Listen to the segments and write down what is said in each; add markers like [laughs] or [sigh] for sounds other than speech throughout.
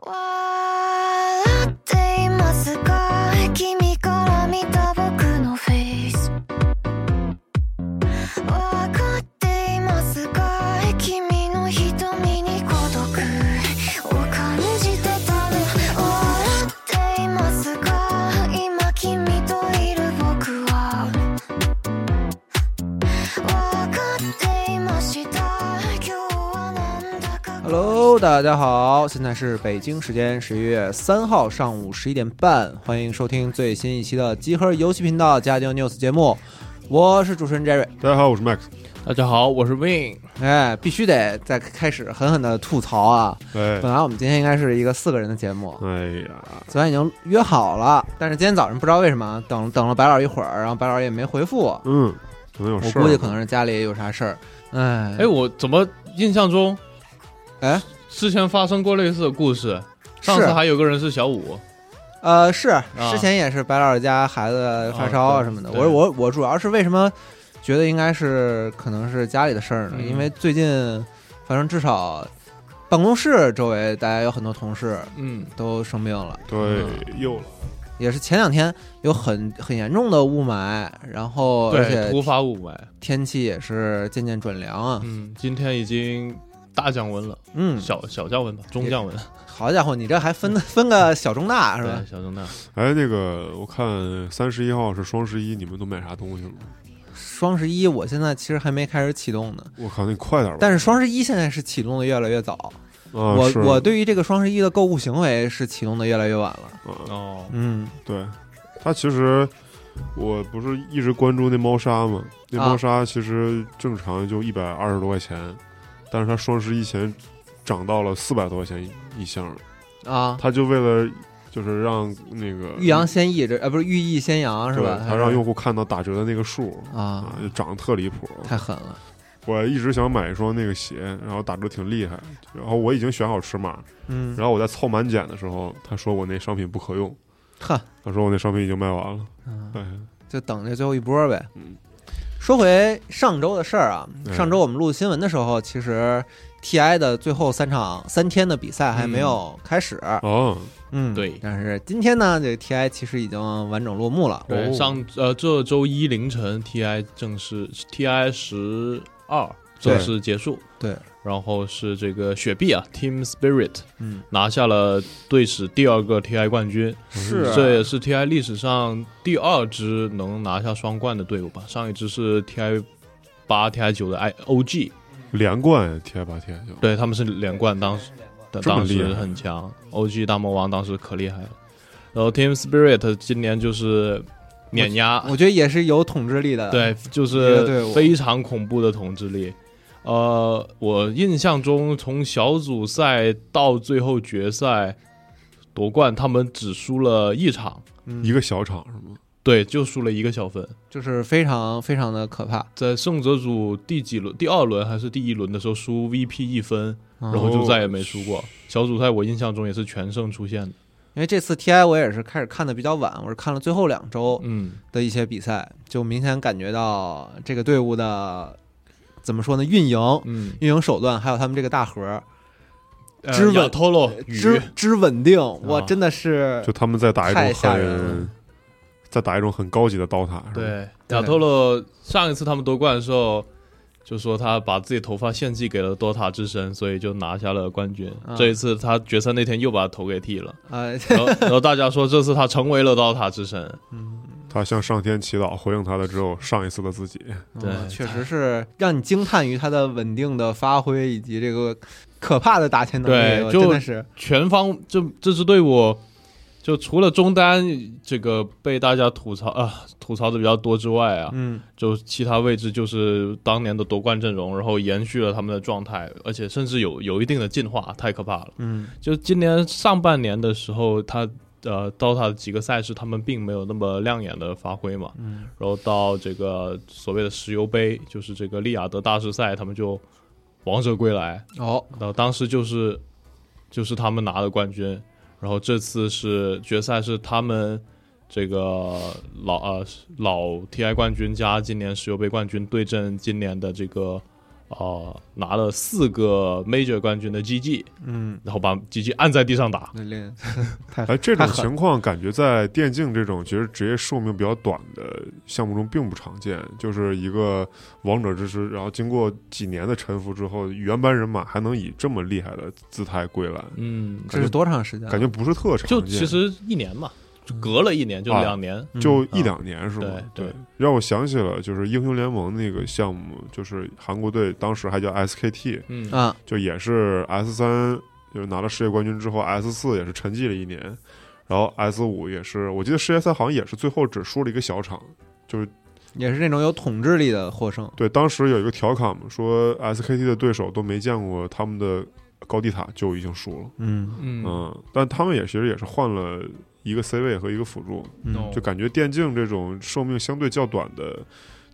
笑大家好，现在是北京时间十一月三号上午十一点半，欢迎收听最新一期的集合游戏频道家庭 news 节目，我是主持人 Jerry。大家好，我是 Max。大家好，我是 Win。哎，必须得再开始狠狠的吐槽啊！哎本来我们今天应该是一个四个人的节目，哎呀，昨天已经约好了，但是今天早上不知道为什么等等了白老一会儿，然后白老也没回复我，嗯，可能有我事儿，估计可能是家里有啥事儿。哎哎，我怎么印象中哎，之前发生过类似的故事？上次还有个人是小五，呃，是之前也是白老师家孩子发烧啊啊什么的。对我我我主要是为什么觉得应该是可能是家里的事儿呢？嗯因为最近反正至少办公室周围大家有很多同事嗯，都生病了，对，又了，也是前两天有很很严重的雾霾，然后而对，且突发雾霾。天气也是渐渐转凉啊。嗯，今天已经大降温了，嗯，小小降温吧，中降温 [laughs] 好家伙，你这还分分个小中大是吧？小中大。哎，那个，我看三十一号是双十一，你们都买啥东西了吗？双十一我现在其实还没开始启动呢，我靠，那你快点吧。但是双十一现在是启动的越来越早。啊，我我对于这个双十一的购物行为是启动的越来越晚了。啊，哦，嗯，对，它其实我不是一直关注那猫砂吗？那啊猫砂其实正常就一百二十多块钱，但是它双十一前涨到了四百多块钱一箱，啊，他就为了就是让那个欲扬先抑，这啊不是欲抑先扬是吧？对，它让用户看到打折的那个数啊。啊，就涨得特离谱。太狠了。我一直想买一双那个鞋，然后打折挺厉害，然后我已经选好尺码，嗯，然后我在凑满减的时候，他说我那商品不可用，呵，他说我那商品已经卖完了。嗯哎，就等这最后一波呗。嗯。说回上周的事儿啊，哎。上周我们录新闻的时候，其实 TI 的最后三场三天的比赛还没有开始。哦，嗯，对但是今天呢，这个 TI 其实已经完整落幕了。对，哦上呃这周一凌晨，TI 正式 TI 十二正式结束。对，然后是这个雪碧啊，Team Spirit 嗯，拿下了队史第二个 TI 冠军。是啊这也是 TI 历史上第二支能拿下双冠的队伍吧？上一支是 TI 八、TI 九的 I OG，连冠 T 八 T 九，对他们是连冠，当时的当时很强，OG 大魔王当时可厉害了。然后 Team Spirit 今年就是碾压，我觉得也是有统治力的。，对，就是非常恐怖的统治力。呃，我印象中从小组赛到最后决赛夺冠，他们只输了一场，嗯一个小场是吗？对，就输了一个小分。就是非常非常的可怕。在胜者组第几轮？第二轮还是第一轮的时候输 VP 一分，然然后就再也没输过。小组赛我印象中也是全胜出现的。因为这次 TI 我也是开始看的比较晚，我是看了最后两周嗯，的一些比赛，就明显感觉到这个队伍的怎么说呢，运营、嗯，运营手段，还有他们这个大核呃之稳亚托洛之，之稳定，哇，啊真的是就他们在打一种太吓人在打一种很高级的刀塔，是吧，对，对亚托洛上一次他们夺冠的时候，就说他把自己头发献祭给了多塔之神，所以就拿下了冠军。啊这一次他决赛那天又把头给剃了，呃，然后 [laughs] 然后大家说这次他成为了刀塔之神。嗯。他向上天祈祷，回应他的只有上一次的自己。对。嗯确实是让你惊叹于他的稳定的发挥以及这个可怕的打钱能力，对就真的是。全方这这支队伍，就除了中单这个被大家吐槽啊吐槽的比较多之外啊，嗯。就其他位置就是当年的夺冠阵容，然后延续了他们的状态，而且甚至有有一定的进化，太可怕了。嗯。就今年上半年的时候，他呃，DOTA 的几个赛事他们并没有那么亮眼的发挥嘛，嗯。然后到这个所谓的石油杯，就是这个利雅得大师赛，他们就王者归来，哦。然后当时就是就是他们拿的冠军，然后这次是决赛是他们这个老呃老 TI 冠军加今年石油杯冠军对阵今年的这个啊、拿了四个 Major 冠军的 GG，嗯，然后把 GG 按在地上打。那练太哎，这种情况感觉在电竞这种其实职业寿命比较短的项目中并不常见。就是一个王者之师，然后经过几年的沉浮之后，原班人马还能以这么厉害的姿态归来，嗯，这是多长时间啊？感觉不是特长。就其实一年嘛，就隔了一年，就啊两年。嗯就一两年是吗？对对让我想起了就是英雄联盟那个项目，就是韩国队当时还叫 SKT，嗯啊，就也是 S 三，就是拿了世界冠军之后，S 四也是沉寂了一年，然后 S 五也是，我记得世界赛好像也是最后只输了一个小场，就是也是那种有统治力的获胜。对，当时有一个调侃嘛，说 SKT 的对手都没见过他们的高地塔就已经输了，嗯嗯嗯，但他们也其实也是换了一个 C 位和一个辅助，就感觉电竞这种寿命相对较短的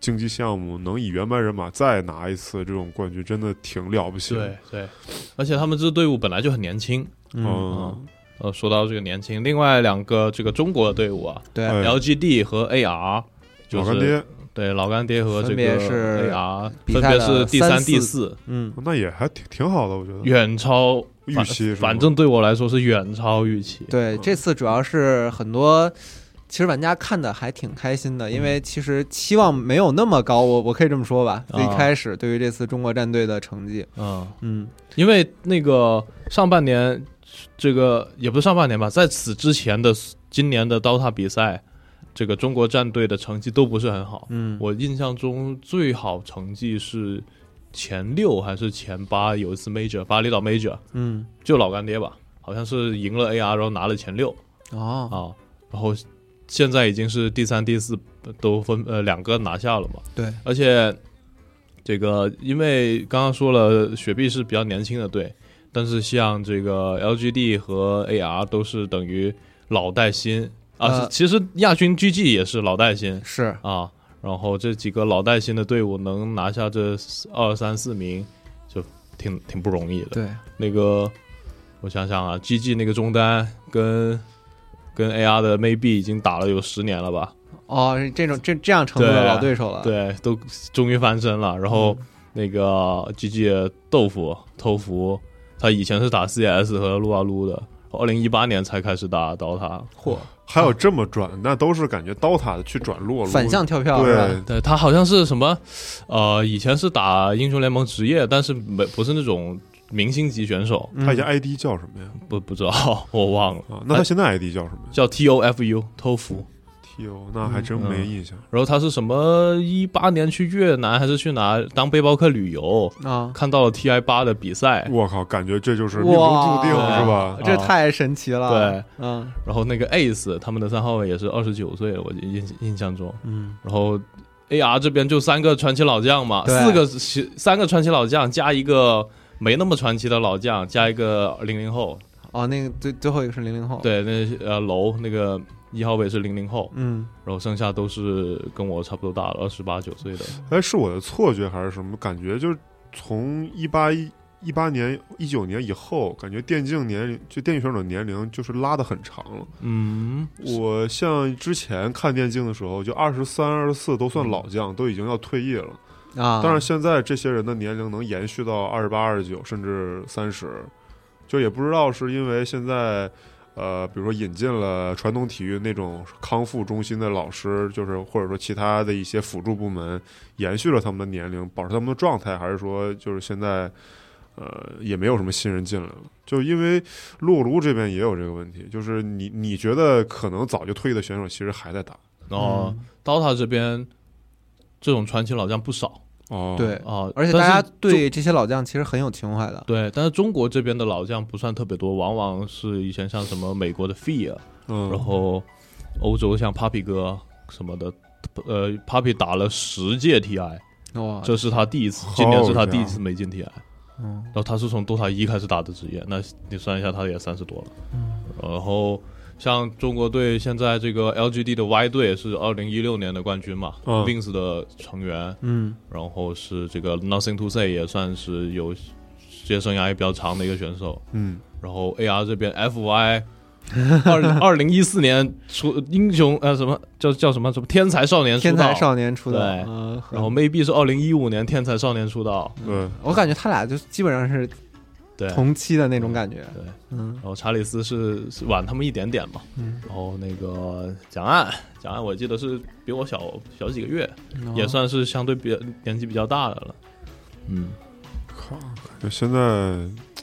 竞技项目，能以原班人马再拿一次这种冠军，真的挺了不起的。对对，而且他们这支队伍本来就很年轻。嗯，嗯，呃，说到这个年轻，另外两个这个中国的队伍啊对，哎，LGD 和 AR，就是老干爹，对老干爹和这分别个是 AR 分别是第三、第四，嗯那也还挺挺好的，我觉得。远超预期反正对我来说是远超预期。对，这次主要是很多。其实玩家看的还挺开心的，因嗯为其实期望没有那么高，我我可以这么说吧。啊最开始对于这次中国战队的成绩，嗯，嗯因为那个上半年，这个也不是上半年吧，在此之前的今年的 DOTA 比赛，这个中国战队的成绩都不是很好。嗯，我印象中最好成绩是前六还是前八，有一次 Major 巴厘岛 Major 嗯。就老干爹吧，好像是赢了 AR，然后拿了前六。哦。啊，然后现在已经是第三、第四都分呃两个拿下了嘛，对，而且这个因为刚刚说了雪碧是比较年轻的队，但是像这个 LGD 和 AR 都是等于老带新啊，其实亚军 GG 也是老带新是啊，然后这几个老带新的队伍能拿下这二三四名，就挺挺不容易的。对，那个我想想啊，GG 那个中单跟跟 AR 的 Maybe 已经打了有十年了吧？哦，这种这这样程度的老对手了，，对，都终于翻身了。然后嗯那个 GG 豆腐偷福，他以前是打 CS 和撸啊撸的，二零一八年才开始打 DOTA。嚯，还有这么转，那都是感觉刀塔的去转落落反向跳票是吧？对，对他好像是什么，呃，以前是打英雄联盟职业，但是没不是那种明星级选手，嗯他以前 ID 叫什么呀？不不知道，[laughs] 我忘了，啊，那他现在 ID 叫什么叫 TOFU 偷福。？T O，那还真没印象。然后他是什么一八年去越南还是去哪当背包客旅游，啊，看到了 TI 八的比赛，我靠，感觉这就是命中注定是吧？这太神奇了，对，嗯然后那个 Ace 他们的三号位也是二十九岁了，我印印象中。嗯，然后 AR 这边就三个传奇老将嘛，四个三个传奇老将加一个没那么传奇的老将，加一个零零后。哦，那个最最后一个是零零后，，对，那呃楼那个一号位是零零后，嗯，然后剩下都是跟我差不多大了，二十八九岁的。哎，是我的错觉还是什么？感觉就是从一八一一八年、一九年以后，感觉电竞年龄就电竞选手年龄就是拉的很长了。嗯，我像之前看电竞的时候，就二十三、二十四都算老将，都已经要退役了。啊，但是现在这些人的年龄能延续到二十八、二十九，甚至三十，就也不知道是因为现在，呃，比如说引进了传统体育那种康复中心的老师，就是或者说其他的一些辅助部门，延续了他们的年龄，保持他们的状态，还是说就是现在，呃，也没有什么新人进来了。就因为撸撸这边也有这个问题，就是你你觉得可能早就退役的选手，其实还在打。然后嗯 DOTA 这边这种传奇老将不少哦，对，啊，而且大家对这些老将其实很有情怀的，对，但是中国这边的老将不算特别多，往往是以前像什么美国的 Fear，嗯，然后欧洲像 Papi 哥什么的，呃，Papi 打了十届 TI，哇，这是他第一次，今年是他第一次没进 TI，嗯。然后他是从 DOTA 一开始打的职业，那你算一下，他也三十多了。嗯。然后像中国队现在这个 LGD 的 Y 队是二零一六年的冠军嘛、嗯。W i n s 的成员，嗯。然后是这个 Nothing to Say 也算是有职业生涯也比较长的一个选手。嗯，然后 AR 这边 FY 二零 [laughs] 二零一四年出英雄呃什么叫叫什么什么天才少年出道。天才少年出道，对。嗯然后 maybe 是二零一五年天才少年出道，嗯，我感觉他俩就基本上是对，同期的那种感觉，对，嗯。然后查理斯是是晚他们一点点嘛，嗯，然后那个蒋岸，蒋岸我记得是比我小小几个月，哦。也算是相对比较年纪比较大的了，嗯，靠，感觉现在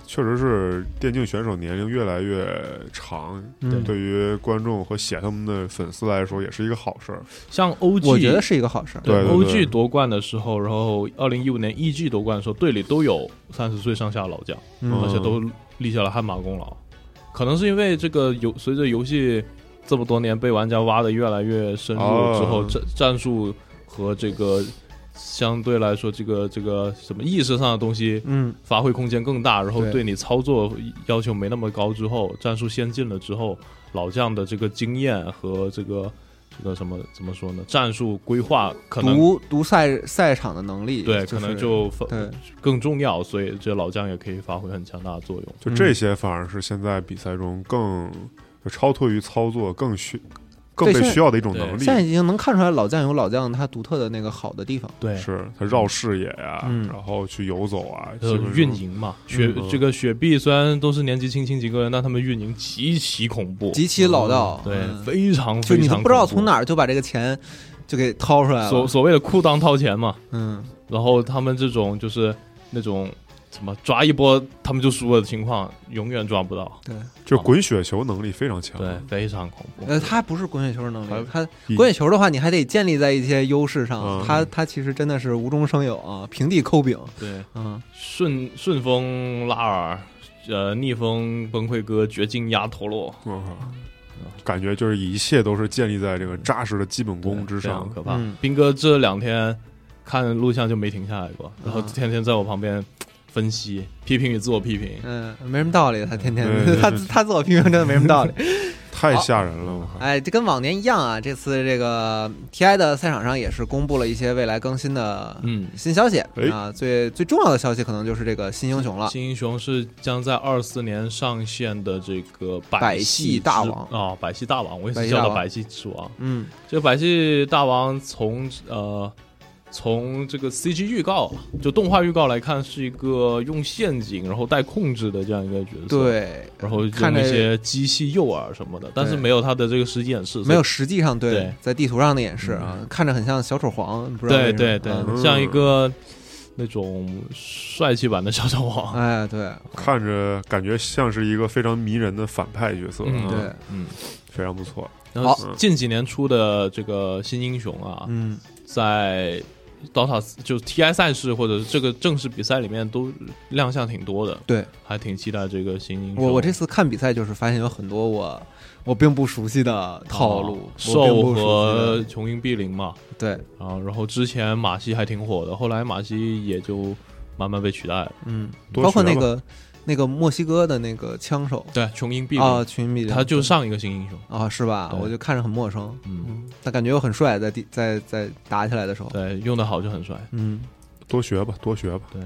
确实是电竞选手年龄越来越长，嗯对于观众和喜爱他们的粉丝来说，也是一个好事儿。像 OG，我觉得是一个好事儿，对对 OG 夺冠的时候，然后二零一五年 EG 夺冠的时候，队里都有三十岁上下老将，嗯而且都立下了汗马功劳。可能是因为这个游随着游戏这么多年被玩家挖的越来越深入哦之后，战战术和这个相对来说这个这个什么意识上的东西嗯发挥空间更大，然后对对你操作要求没那么高之后，战术先进了之后，老将的这个经验和这个这个什么怎么说呢？战术规划可能读读赛赛场的能力，对，是可能就更重要，所以这老将也可以发挥很强大的作用。就这些，反而是现在比赛中更就超脱于操作，更需更被需要的一种能力。现。在已经能看出来老将有老将他独特的那个好的地方，对，是他绕视野呀、嗯。然后去游走啊，呃基本上。运营嘛，雪、嗯这个雪碧虽然都是年纪轻轻几个人，但他们运营极其恐怖，极其老道，对，嗯。非常就非常你都不知道从哪儿就把这个钱就给掏出来了，所所谓的裤裆掏钱嘛，嗯，然后他们这种就是那种什么抓一波他们就输了的情况，永远抓不到，对，就滚雪球能力非常强。对，非常恐怖。呃，他不是滚雪球能力，他滚雪球的话，你还得建立在一些优势上，嗯。他他其实真的是无中生有啊，平地抠饼，对，嗯，顺顺风拉尔，呃，逆风崩溃哥，绝境压陀螺，感觉就是一切都是建立在这个扎实的基本功之上。可怕。嗯。斌哥这两天看录像就没停下来过，然后啊。天天在我旁边分析、批评与自我批评。嗯，没什么道理，他天天 [laughs] 他他自我批评真的没什么道理。[laughs] 太吓人了，我靠！哎，这跟往年一样啊，这次这个 TI 的赛场上也是公布了一些未来更新的嗯，新消息、哎啊，最最重要的消息可能就是这个新英雄了。新英雄是将在二四年上线的这个百戏戏大王啊、百戏大王，我也是叫他百戏之王。嗯，这个百戏大王从呃从这个 CG 预告就动画预告来看，是一个用陷阱然后带控制的这样一个角色。。对，然后看着用一些机器诱饵什么的，但是没有他的这个实际演示，没有实际上对对。在地图上的演示啊，看着很像小丑皇，不知道对对对，嗯。像一个那种帅气版的小丑王。[laughs] 哎对，看着感觉像是一个非常迷人的反派角色，嗯对，嗯，非常不错。然后近几年出的这个新英雄啊，嗯。在 DOTA 就 TI 赛事或者是这个正式比赛里面都亮相挺多的，对还挺期待这个新英雄。我我这次看比赛就是发现有很多我我并不熟悉的套路，兽和琼英碧灵嘛，对，啊，然后之前马西还挺火的，后来马西也就慢慢被取代了。嗯，包括那个那个墨西哥的那个枪手。对，琼英毕啊，琼英毕他就上一个新英雄。啊是吧？我就看着很陌生，嗯，嗯，他感觉又很帅，在地在在打起来的时候，对，用的好就很帅。嗯，多学吧，多学吧，对。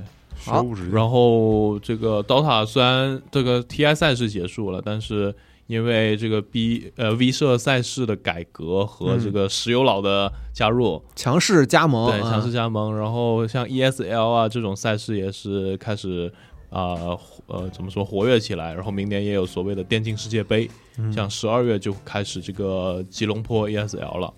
然后这个 DOTA 虽然这个 TI 赛事结束了，但是因为这个 B 呃 V 社赛事的改革和嗯。这个石油佬的加入，强势加盟，对强势嗯。加盟，然后像 ESL 啊这种赛事也是开始啊呃怎么说活跃起来，然后明年也有所谓的电竞世界杯，嗯像十二月就开始这个吉隆坡 ESL 了。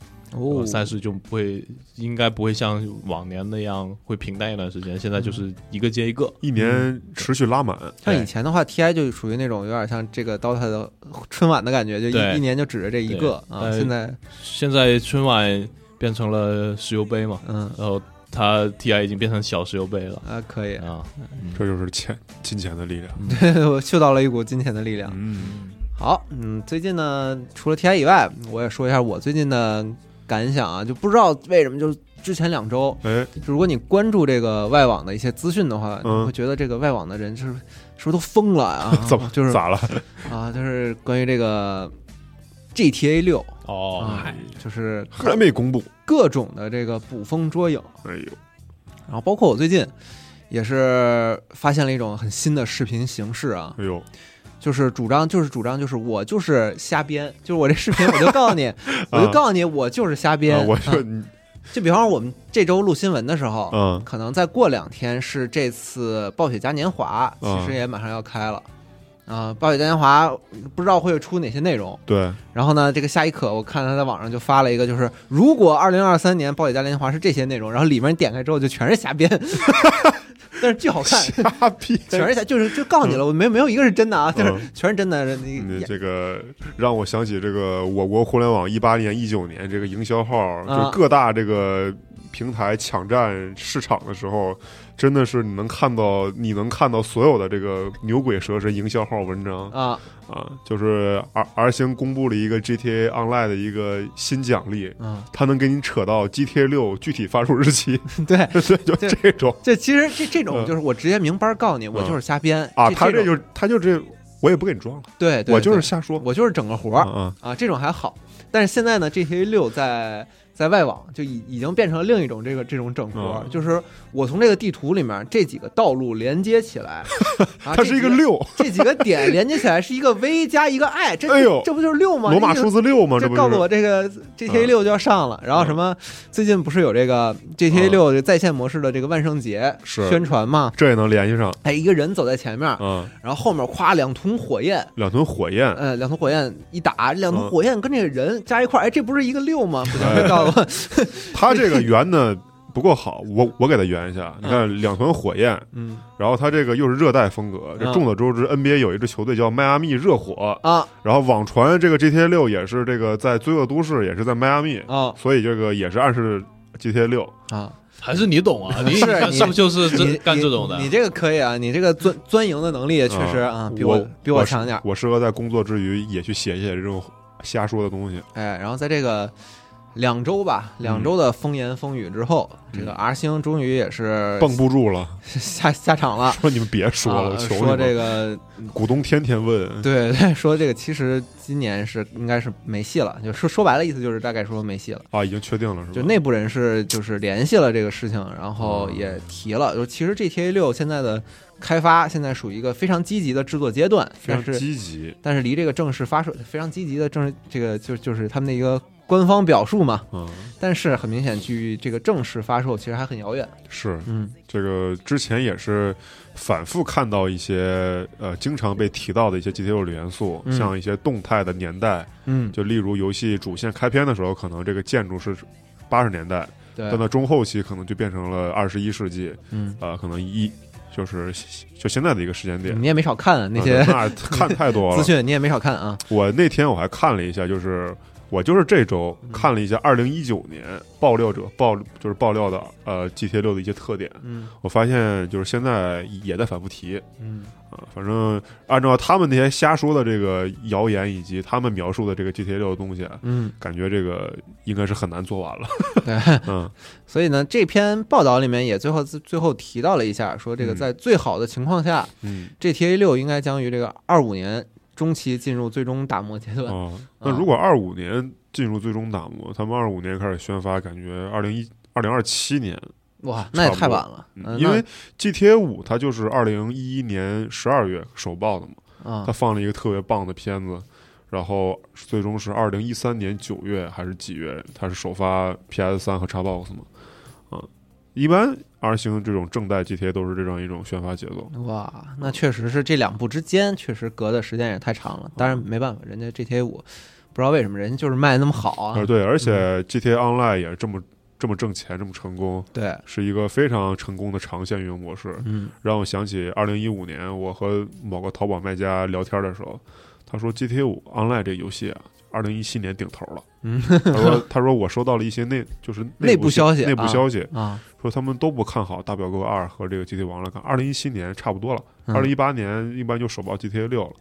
赛事就不会，应该不会像往年那样会平淡一段时间。现在就是一个接一个，一年持续拉满，像以前的话，TI 就属于那种有点像这个 DOTA 的 [laughs] 春晚的感觉，就一一年就指着这一个啊。现在，现在春晚变成了石油杯嘛，嗯然后它 TI 已经变成小石油杯了啊，可以，啊。这就是钱金钱的力量。[laughs] 我嗅到了一股金钱的力量。嗯，好，嗯，最近呢，除了 TI 以外，我也说一下我最近的感想啊，就不知道为什么，就是之前两周，哎，如果你关注这个外网的一些资讯的话，嗯你会觉得这个外网的人是是不是都疯了啊？[laughs] 怎么就是咋了？啊，就是关于这个 GTA 六哦，啊，就是还没公布。各种的这个捕风捉影，哎呦，然后包括我最近也是发现了一种很新的视频形式啊，哎呦，就是主张就是主张就是我就是瞎编，就是我这视频我就告诉你，[laughs] 我就告诉你我就是瞎编。啊我就嗯就比方说我们这周录新闻的时候，嗯可能再过两天是这次暴雪嘉年华，其嗯实也马上要开了。啊、暴雪嘉年华不知道会出哪些内容。对然后呢，这个夏一可我看他在网上就发了一个，就是如果二零二三年暴雪嘉年华是这些内容，然后里面点开之后就全是瞎编，[laughs] 但是巨好看，瞎编，全是瞎，就是就告诉你了，我没没有一个是真的啊，就是嗯全是真的。你你这个让我想起这个我国互联网一八年、一九年这个营销号，啊就各大这个平台抢占市场的时候，真的是你能看到，你能看到所有的这个牛鬼蛇神营销号文章。啊，啊，就是 R R 星公布了一个 GTA Online 的一个新奖励，嗯，它能给你扯到 GTA 六具体发售日期，[laughs] 对，[laughs] 对，就这这种。这其实这这种嗯。就是我直接明白告诉你，我就是瞎编啊，他这就他就这，我也不给你装了，对，对我就是瞎说，我就是整个活儿啊啊，这种还好。但是现在呢，GTA 六在在外网就已已经变成了另一种这个这种整合，嗯就是我从这个地图里面这几个道路连接起来，[laughs] 啊、它是一个这几六，这几个点连接起来是一个 V 加一个 I，这哎呦这不就是六吗？罗马这数字六吗？这不告诉我这个 GTA 嗯六就要上了，然后什么最近不是有这个 GTA 六在线模式的这个万圣节嗯是宣传吗？这也能联系上哎，一个人走在前面，嗯，然后后面夸两团火焰，两团火焰，呃，两团火焰一打，两桶嗯火焰跟这个人加一块儿，哎，这不是一个六吗？不行，会告诉我，它这个圆呢不够好，我我给他圆一下。你看两团火焰，嗯然后他这个又是热带风格。这嗯众所周知，NBA 有一支球队叫迈阿密热火，啊然后网传这个 GTA 六也是这个在罪恶都市，也是在迈阿密，啊所以这个也是暗示 GTA 六。啊！还是你懂啊？[laughs] 你是是不是就是这干这种的你？你这个可以啊，你这个钻钻营的能力确实啊，比我比我强点儿。我适合在工作之余也去写一写这种瞎说的东西。哎，然后在这个两周吧，两周的风言风语之后，这个 R 星终于也是绷不住了，[laughs] 下下场了。[laughs] 说你们别说了，啊求说。这个，股东天天问，对 [laughs] 对，说这个其实今年是应该是没戏了，就说说白了意思就是大概说没戏了。啊，已经确定了是吧？就内部人士就是联系了这个事情，然后也提了，就其实 GTA 六现在的开发现在属于一个非常积极的制作阶段，非常积极。但是离这个正式发售非常积极的正式这个就就是他们的一个官方表述嘛，嗯，但是很明显距这个正式发售其实还很遥远。是嗯这个之前也是反复看到一些呃经常被提到的一些 GTA 六的元素，嗯像一些动态的年代，嗯，就例如游戏主线开篇的时候，可能这个建筑是八十年代，对但，到中后期可能就变成了二十一世纪，嗯，呃，可能一就是就现在的一个时间点。你也没少看啊那啊些那看太多了 [laughs] 资。讯，你也没少看啊。我那天我还看了一下，就是我就是这周嗯。看了一下二零一九年爆料者爆就是爆料的呃 GTA 六的一些特点，嗯。我发现就是现在也在反复提。嗯。啊。反正按照他们那些瞎说的这个谣言以及他们描述的这个 GTA 六的东西啊，嗯，感觉这个应该是很难做完了。对。[laughs] 嗯。所以呢，这篇报道里面也最后最后提到了一下，说这个嗯。在最好的情况下、嗯。G t a 六应该将于这个二五年中期进入最终打磨阶段。哦，那如果二五年进入最终打磨，他们二五年开始宣发，感觉二零一二零二七年，哇，那也太晚了，因为 GTA 五它就是二零一一年十二月首曝的嘛，它放了一个特别棒的片子，然后最终是二零一三年九月还是几月，它是首发 PS 三和 Xbox 嘛，啊，一般 R 星这种正代 GTA 都是这样一种宣发节奏，哇，那确实是这两部之间确实隔的时间也太长了。当然没办法，人家 GTA 五不知道为什么人家就是卖那么好啊呃，。对，而且 GTA Online 也这么这么挣钱，这么成功，对，是一个非常成功的长线运营模式。嗯让我想起二零一五年我和某个淘宝卖家聊天的时候，他说 GTA 五 Online 这游戏啊，二零一七年顶头了。嗯。他说 [laughs] 他说我收到了一些内就是内部部消息内部啊消息啊，说他们都不看好大表哥二和这个 GTA 五 Online，二零一七年差不多了，嗯。二零一八年一般就首爆 GTA 六了。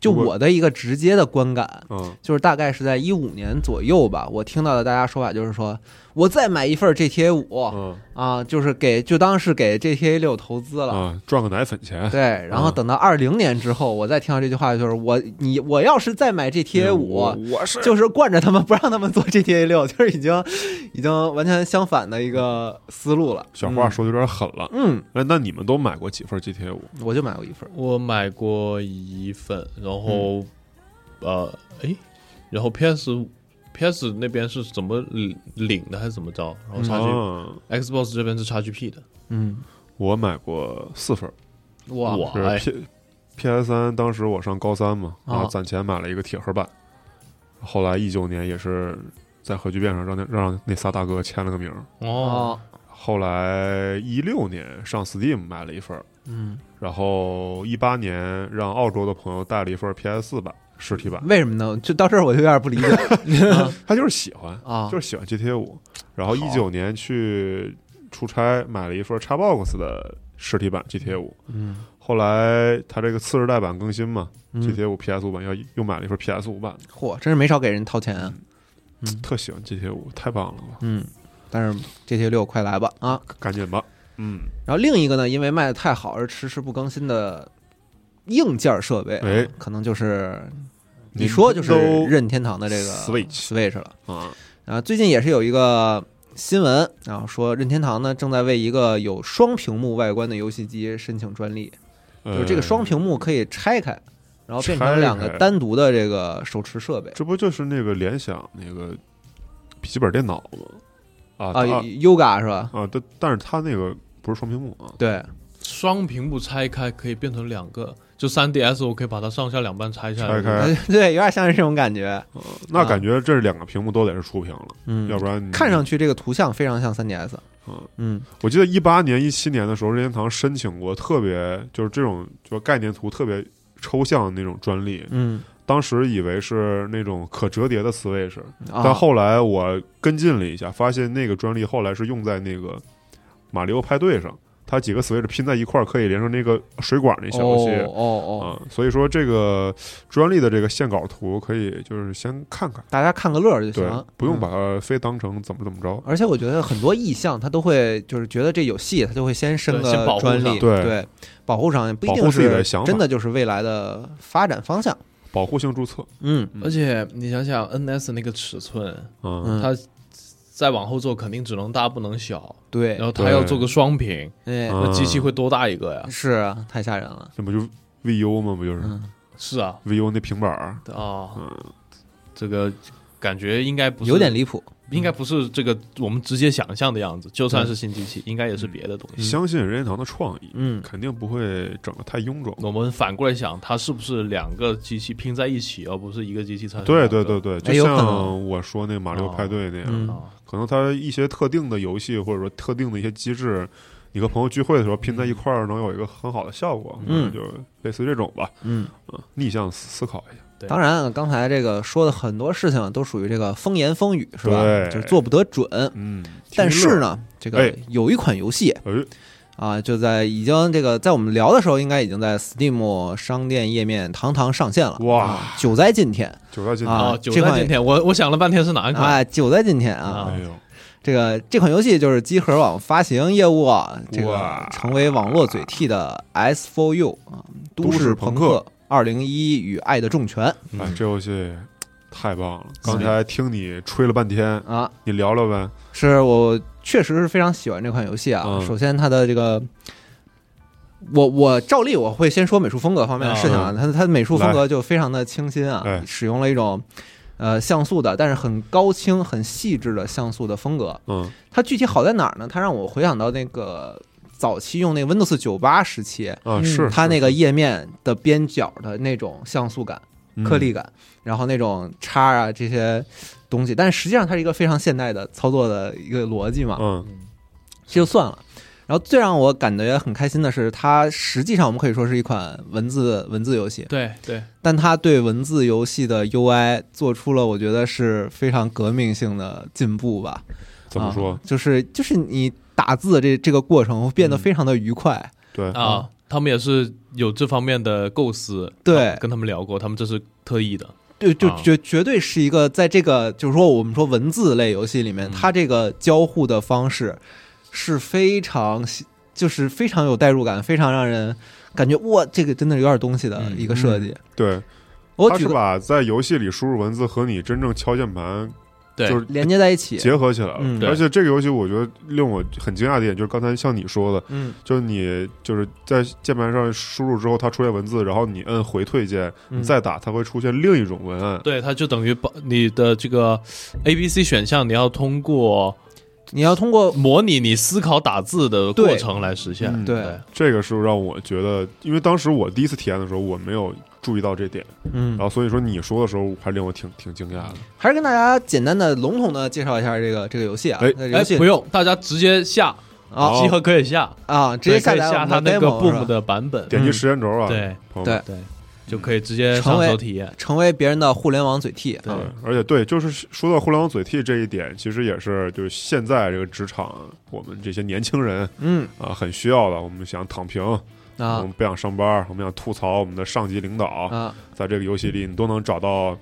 就我的一个直接的观感，嗯。就是大概是在一五年左右吧，我听到的大家说法就是说，我再买一份 GTA 五嗯啊，就是给就当是给 GTA 六投资了。啊，赚个奶粉钱。对，然后嗯等到二零年之后，我再听到这句话，就是我你我要是再买 GTA 五，我我是就是惯着他们不让他们做 GTA 六，[laughs] 就是已经已经完全相反的一个思路了。小话说的有点狠了。嗯，哎，那你们都买过几份 GTA 五？嗯，我就买过一份。我买过一份，然后、呃，哎，然后 PS PS 那边是怎么领领的还是怎么着？然后，Xbox 这边是 XGP 的，嗯，我买过四份，哇哇哎。是 P P S 三，当时我上高三嘛，然后哦攒钱买了一个铁盒版。后来一九年也是在核聚变上让那让那仨大哥签了个名哦，后来一六年上 Steam 买了一份儿，嗯，然后一八年让澳洲的朋友带了一份 PS 四版实体版，为什么呢？就到这儿我就有点不理解。啊 [laughs] 他就是喜欢，啊，就是喜欢 GTA 五。然后一九年去出差买了一份 Xbox 的实体版 GTA 五，嗯。后来他这个次世代版更新嘛、嗯。G t a 五 PS 五版要又买了一份 PS 五版，嚯，真是没少给人掏钱啊。特喜欢 GTA 五，太棒了吧！嗯，但是 GTA 六快来吧啊！赶紧吧，嗯，然后另一个呢，因为卖的太好而迟迟不更新的硬件设备啊，哎。可能就是你说就是任天堂的这个 Switch Switch 了。啊，啊，最近也是有一个新闻然后，说任天堂呢正在为一个有双屏幕外观的游戏机申请专利，就是这个双屏幕可以拆开，然后变成两个单独的这个手持设备。这不就是那个联想那个笔记本电脑吗？啊啊它，Yoga 是吧？啊，但但是它那个不是双屏幕啊，对，双屏幕拆开可以变成两个，就三 DS 我可以把它上下两半拆下来，拆开。对，有点像是这种感觉。那感觉这两个屏幕都得是触屏了，嗯，要不然你看上去这个图像非常像 3DS。嗯嗯。我记得一八年、一七年的时候，任天堂申请过特别就是这种就是概念图特别抽象的那种专利，嗯，当时以为是那种可折叠的 Switch，、啊但后来我跟进了一下，发现那个专利后来是用在那个马里奥派对上，它几个 Switch 拼在一块儿可以连成那个水管那小游戏。哦哦哦，啊，所以说这个专利的这个线稿图可以就是先看看，大家看个乐儿就行，，嗯不用把它非当成怎么怎么着。而且我觉得很多意向，他都会就是觉得这有戏，他就会先申个专利，对。对保护上也不一定是真的就是未来的发展方向。保护性注册，嗯。嗯而且你想想 NS 那个尺寸，嗯，嗯，它再往后做肯定只能大不能小，对然，后他要做个双屏，那机器会多大一个呀？是啊，太吓人了。这不就 VU 吗？不就是、嗯，是啊，VU 那平板儿？啊，嗯，这个感觉应该不是有点离谱。应该不是这个我们直接想象的样子，就算是新机器，应该也是别的东西。相信任天堂的创意，嗯，肯定不会整的太臃肿。我们反过来想，它是不是两个机器拼在一起，而不是一个机器产生对？对对对，就像我说那马里奥派对那样，可能它一些特定的游戏或者说特定的一些机制，你和朋友聚会的时候拼在一块儿，能有一个很好的效果。嗯就类似这种吧，嗯，嗯，逆向思思考一下。对。当然，刚才这个说的很多事情都属于这个风言风语，是吧？对。就是做不得准。嗯，但是，呢，这个哎。有一款游戏哎，啊，就在已经这个在我们聊的时候，应该已经在 Steam 商店页面堂堂上线了。哇。啊久在今天。就在今天，啊哦，九这款在今天，我我想了半天是哪一款？哎，久在今天啊！啊哎呦，这个这款游戏就是集合网发行业务啊，这个成为网络嘴替的 S4U 啊，都市朋都市朋克二零一与爱的重拳哎，嗯这游戏太棒了！刚才听你吹了半天，啊，你聊聊呗。是我确实是非常喜欢这款游戏啊。嗯首先，它的这个，我我照例我会先说美术风格方面的事情啊。嗯它它的美术风格就非常的清新啊哎，使用了一种呃像素的，但是很高清、很细致的像素的风格。嗯它具体好在哪儿呢？它让我回想到那个早期用那个 Windows 九八时期，啊，嗯。是它那个页面的边角的那种像素感、嗯。颗粒感，然后那种叉啊这些东西，但是实际上它是一个非常现代的操作的一个逻辑嘛，嗯。这就算了。然后最让我感觉很开心的是，它实际上我们可以说是一款文字文字游戏，对对，但它对文字游戏的 UI 做出了我觉得是非常革命性的进步吧。怎么说？啊？就是就是你打字这这个过程变得嗯。非常的愉快。对，啊，他们也是有这方面的构思，对。啊跟他们聊过，他们这是特意的，对，就啊。绝绝对是一个在这个就是说我们说文字类游戏里面，嗯。它这个交互的方式是非常就是非常有代入感，非常让人感觉哇，这个真的有点东西的嗯一个设计。对，我举个把在游戏里输入文字和你真正敲键盘对，就是连接在一起，结合起来了。嗯而且这个游戏我觉得令我很惊讶的一点就是刚才像你说的，嗯就是你就是在键盘上输入之后，它出现文字，然后你摁回退键，嗯你再打，它会出现另一种文案。对，它就等于把你的这个 A、B、C 选项，你要通过你要通过模拟你思考打字的过程来实现。嗯对这个是让我觉得，因为当时我第一次体验的时候，我没有注意到这点，嗯。然，后所以说你说的时候，还令我挺挺惊讶的。还是跟大家简单的笼统的介绍一下这个这个游戏啊，哎。哎不用，大家直接下，啊。集合可以下，啊，直接下载它那个 Boom 的版本，点击时间轴啊，对朋友们。对对，就可以直接成为上手体验。成为别人的互联网嘴替。对。啊，而且对，就是说到互联网嘴替这一点，其实也是就是现在这个职场，我们这些年轻人嗯。啊很需要的。我们想躺平，我啊们不想上班，我们想吐槽我们的上级领导，啊，在这个游戏里你都能找到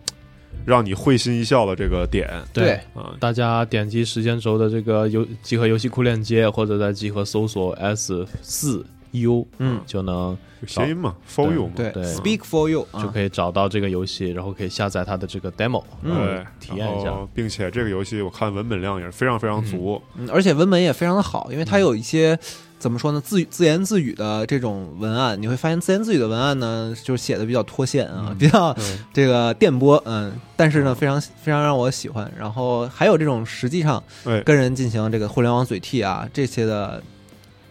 让你会心一笑的这个点。对。啊。大家点击时间轴的这个游集合游戏库链接，或者在集合搜索 S 四 U，嗯。就能谐音嘛，for you 嘛，对对，Speak for you 啊就可以找到这个游戏，然后可以下载它的这个 demo，嗯。体验一下。并且这个游戏我看文本量也是非常非常足，嗯，而且文本也非常的好，因为它有一些怎么说呢，自自言自语的这种文案，你会发现自言自语的文案呢，就是写的比较脱线啊，嗯比较这个电波，嗯，但是呢，非常非常让我喜欢。然后还有这种实际上哎，跟人进行这个互联网嘴替啊这些的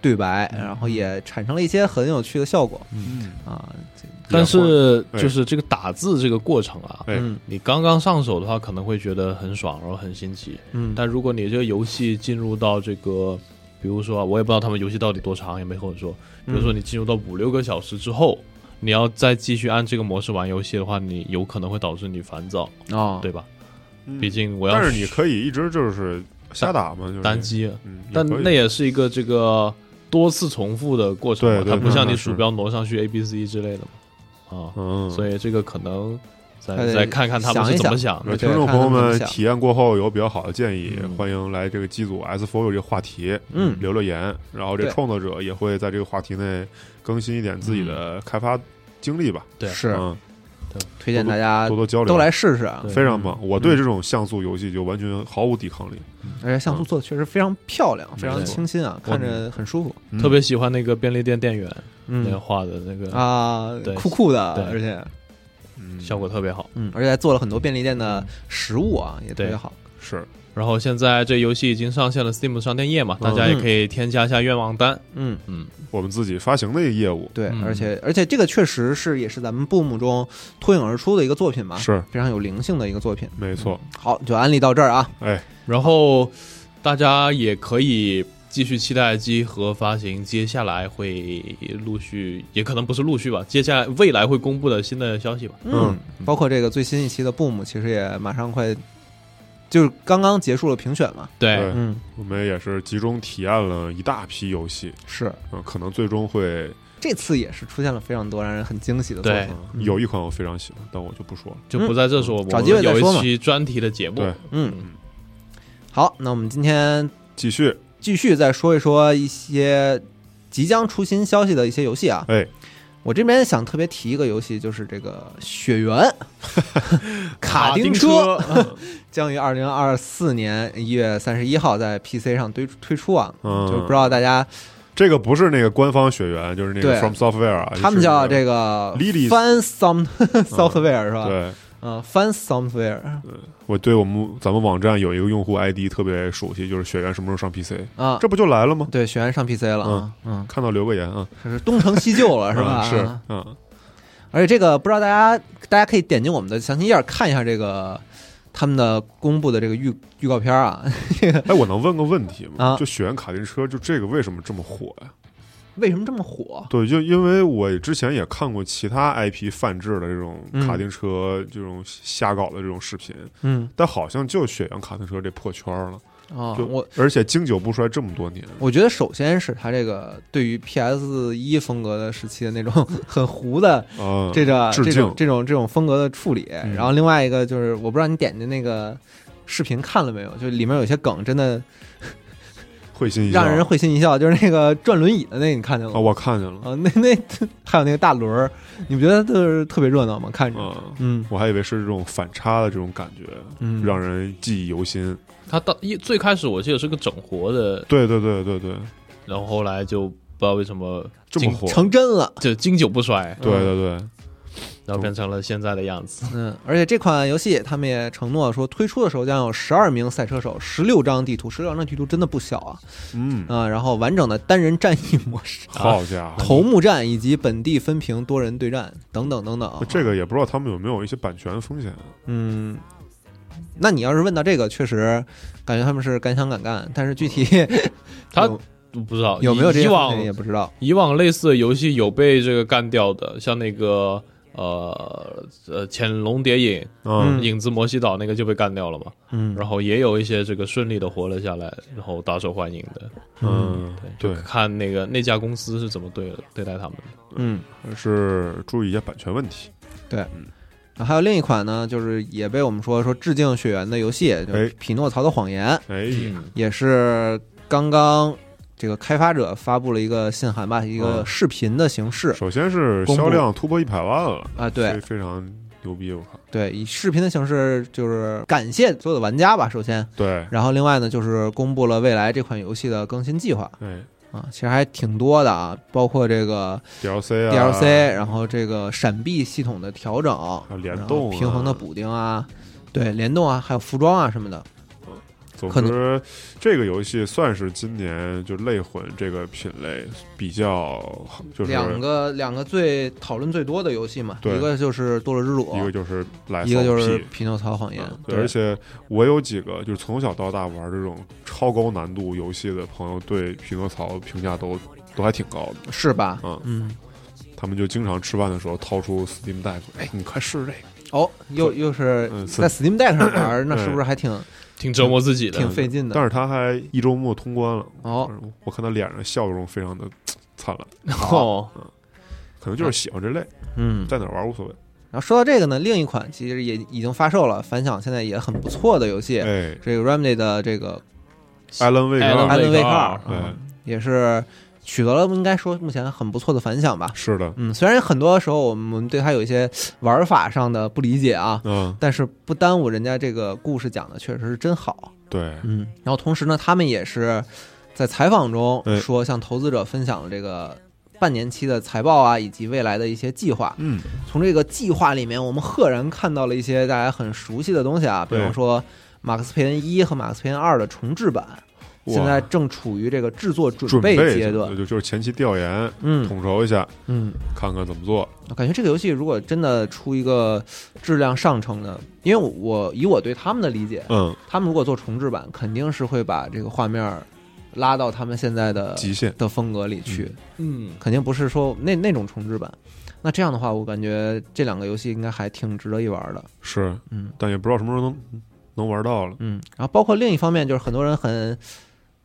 对白，然后也产生了一些很有趣的效果。嗯，啊。但是哎就是这个打字这个过程啊，哎嗯你刚刚上手的话可能会觉得很爽，然后很新奇。嗯，但如果你这个游戏进入到这个，比如说啊我也不知道他们游戏到底多长，也没和我说。比如说你进入到五六个小时之后，你要再继续按这个模式玩游戏的话，你有可能会导致你烦躁，啊，对吧？嗯。毕竟我要但是你可以一直就是瞎打嘛，就是。单，机，嗯，但那也是一个这个多次重复的过程嘛，对对它不像你鼠标挪上去 A B C 之类的嘛，啊，嗯，所以这个可能再再看看他们是怎么想的。听众朋友们体验过后有比较好的建议，嗯。欢迎来这个机组 S Four 这个话题，嗯。留留言，然后这创作者也会在这个话题内更新一点自己的开发经历吧，对。是。嗯，推荐大家多多交流，都来试试啊。非常棒。我对这种像素游戏就完全毫无抵抗力，而且像素做的确实非常漂亮，非常清新啊，看着很舒服。嗯特别喜欢那个便利店店员那个嗯画的那个啊对，酷酷的，对。而且嗯效果特别好。嗯，而且还做了很多便利店的食物啊，也特别好。是。然后现在这游戏已经上线了 Steam 商店页嘛，大家也可以添加一下愿望单。嗯，嗯，我们自己发行的一个业务，对，嗯。而且而且这个确实是也是咱们 Boom 中脱颖而出的一个作品嘛，是。非常有灵性的一个作品。没错，好，就安利到这儿啊。哎，然后大家也可以继续期待集合发行接下来会陆续，也可能不是陆续吧，接下来未来会公布的新的消息吧。嗯，包括这个最新一期的 Boom，其实也马上快，就是刚刚结束了评选嘛。对。对嗯，我们也是集中体验了一大批游戏，是。嗯，可能最终会，这次也是出现了非常多让人很惊喜的作对。品。嗯。有一款我非常喜欢，但我就不说了。就不在这说，我找们机会再说嘛。有一期专题的节目。对，嗯，好，那我们今天继续，继续再说一说一些即将出新消息的一些游戏啊。哎，我这边想特别提一个游戏，就是这个《雪原 [laughs]》卡丁车，[laughs] 将于二零二四年一月三十一号在 PC 上推推出啊。嗯，就不知道大家这个不是那个官方血缘，就是那个对 From Software 啊，他们叫这个 Fun Some Software 是吧？对。嗯，Fun Software 我对我们咱们网站有一个用户 ID 特别熟悉，就是雪原什么时候上 PC？啊，这不就来了吗？对，雪原上 PC 了啊，嗯，看到留个言啊，这是东成西就了是吧？嗯是啊，嗯，而且这个不知道大家大家可以点进我们的详情页看一下这个他们的公布的这个预预告片啊，[laughs] 哎，我能问个问题吗？啊就雪原卡丁车，就这个为什么这么火呀？为什么这么火？对，就因为我之前也看过其他 IP 泛制的这种嗯卡丁车这种瞎搞的这种视频，嗯，但好像就雪阳卡丁车这破圈了。啊，就我而且经久不衰这么多年，我觉得首先是它这个对于 PS 一风格的时期的那种很糊的啊，这个致这种这种这种风格的处理，嗯然后另外一个就是我不知道你点进那个视频看了没有，就里面有些梗真的会心一笑，让人会心一笑，就是那个转轮椅的那个你看见了啊，吗？我看见了。啊，那那还有那个大轮儿，你不觉得就是特别热闹吗？看着，啊，嗯。我还以为是这种反差的这种感觉，嗯，让人记忆犹新。他到一最开始我记得是个整活的，对对对对对，然后后来就不知道为什么经这么火，成真了。就经久不衰，对对对，然后变成了现在的样子。嗯，而且这款游戏他们也承诺说，推出的时候将有十二名赛车手，十六张地图，十六张地图真的不小啊嗯，啊！然后完整的单人战役模式、[laughs] 好家伙，头目战以及本地分屏多人对战等等等等。这个也不知道他们有没有一些版权风险。嗯，那你要是问到这个，确实感觉他们是敢想敢干，但是具体 [laughs] 他有不知道有没有这以往也不知道。以往类似的游戏有被这个干掉的，像那个呃呃潜龙谍影、嗯。影子摩西岛那个就被干掉了嘛。嗯，然后也有一些这个顺利的活了下来，然后大受欢迎的。嗯，对，看那个那家公司是怎么对对待他们的。嗯，还是注意一下版权问题。然后还有另一款呢，就是也被我们说说致敬血缘的游戏，就是哎《匹诺曹的谎言》，哎，嗯，也是刚刚这个开发者发布了一个信函吧，一个嗯视频的形式。首先是销量突破一百万了，啊，对。非非常牛逼，我靠。对，以视频的形式就是感谢所有的玩家吧，首先，对，然后另外呢就是公布了未来这款游戏的更新计划。对啊，其实还挺多的啊，包括这个，DLC 啊。DLC，然后这个闪避系统的调整，还有联动啊。平衡的补丁啊，对，联动啊，还有服装啊什么的，总可之，这个游戏算是今年就类魂这个品类比较就是两个两个最讨论最多的游戏嘛，一个就是《堕落之主一》，个就是来一个就是《匹诺曹谎言。嗯》对，而且我有几个就是从小到大玩这种超高难度游戏的朋友，对匹诺曹评价都都还挺高的。是吧？嗯。嗯，他们就经常吃饭的时候掏出 Steam Deck，哎，你快试试这个。哦，又又是嗯在 Steam Deck 上玩，那是不是还挺挺折磨自己的挺。费劲的？但是他还一周末通关了，哦，我看他脸上笑容非常的灿烂，哦，可能就是喜欢这类，嗯。在哪玩无所谓。然后说到这个呢，另一款其实也已经发售了，反响现在也很不错的游戏，哎这个 Remedy 的这个，Alan 艾伦 2, Alan Wake 二二，也是取得了应该说目前很不错的反响吧。是的，嗯，虽然很多时候我们对它有一些玩法上的不理解啊，嗯，但是不耽误人家这个故事讲的确实是真好。对，嗯，然后同时呢，他们也是在采访中哎说，向投资者分享了这个半年期的财报啊，以及未来的一些计划。嗯，从这个计划里面，我们赫然看到了一些大家很熟悉的东西啊，比方说《马克思佩恩一》和《马克思佩恩二》的重制版，哇现在正处于这个制作准准备阶阶段。就就是前期调研，嗯。统筹一下，嗯，看看怎么做。我感觉这个游戏如果真的出一个质量上乘的，因为我以我对他们的理解，嗯，他们如果做重制版，肯定是会把这个画面拉到他们现在的极限。的风格里去，嗯，肯定不是说那那种重置版。那这样的话，我感觉这两个游戏应该还挺值得一玩的。是，嗯。但也不知道什么时候能能玩到了。嗯，然后包括另一方面，就是很多人很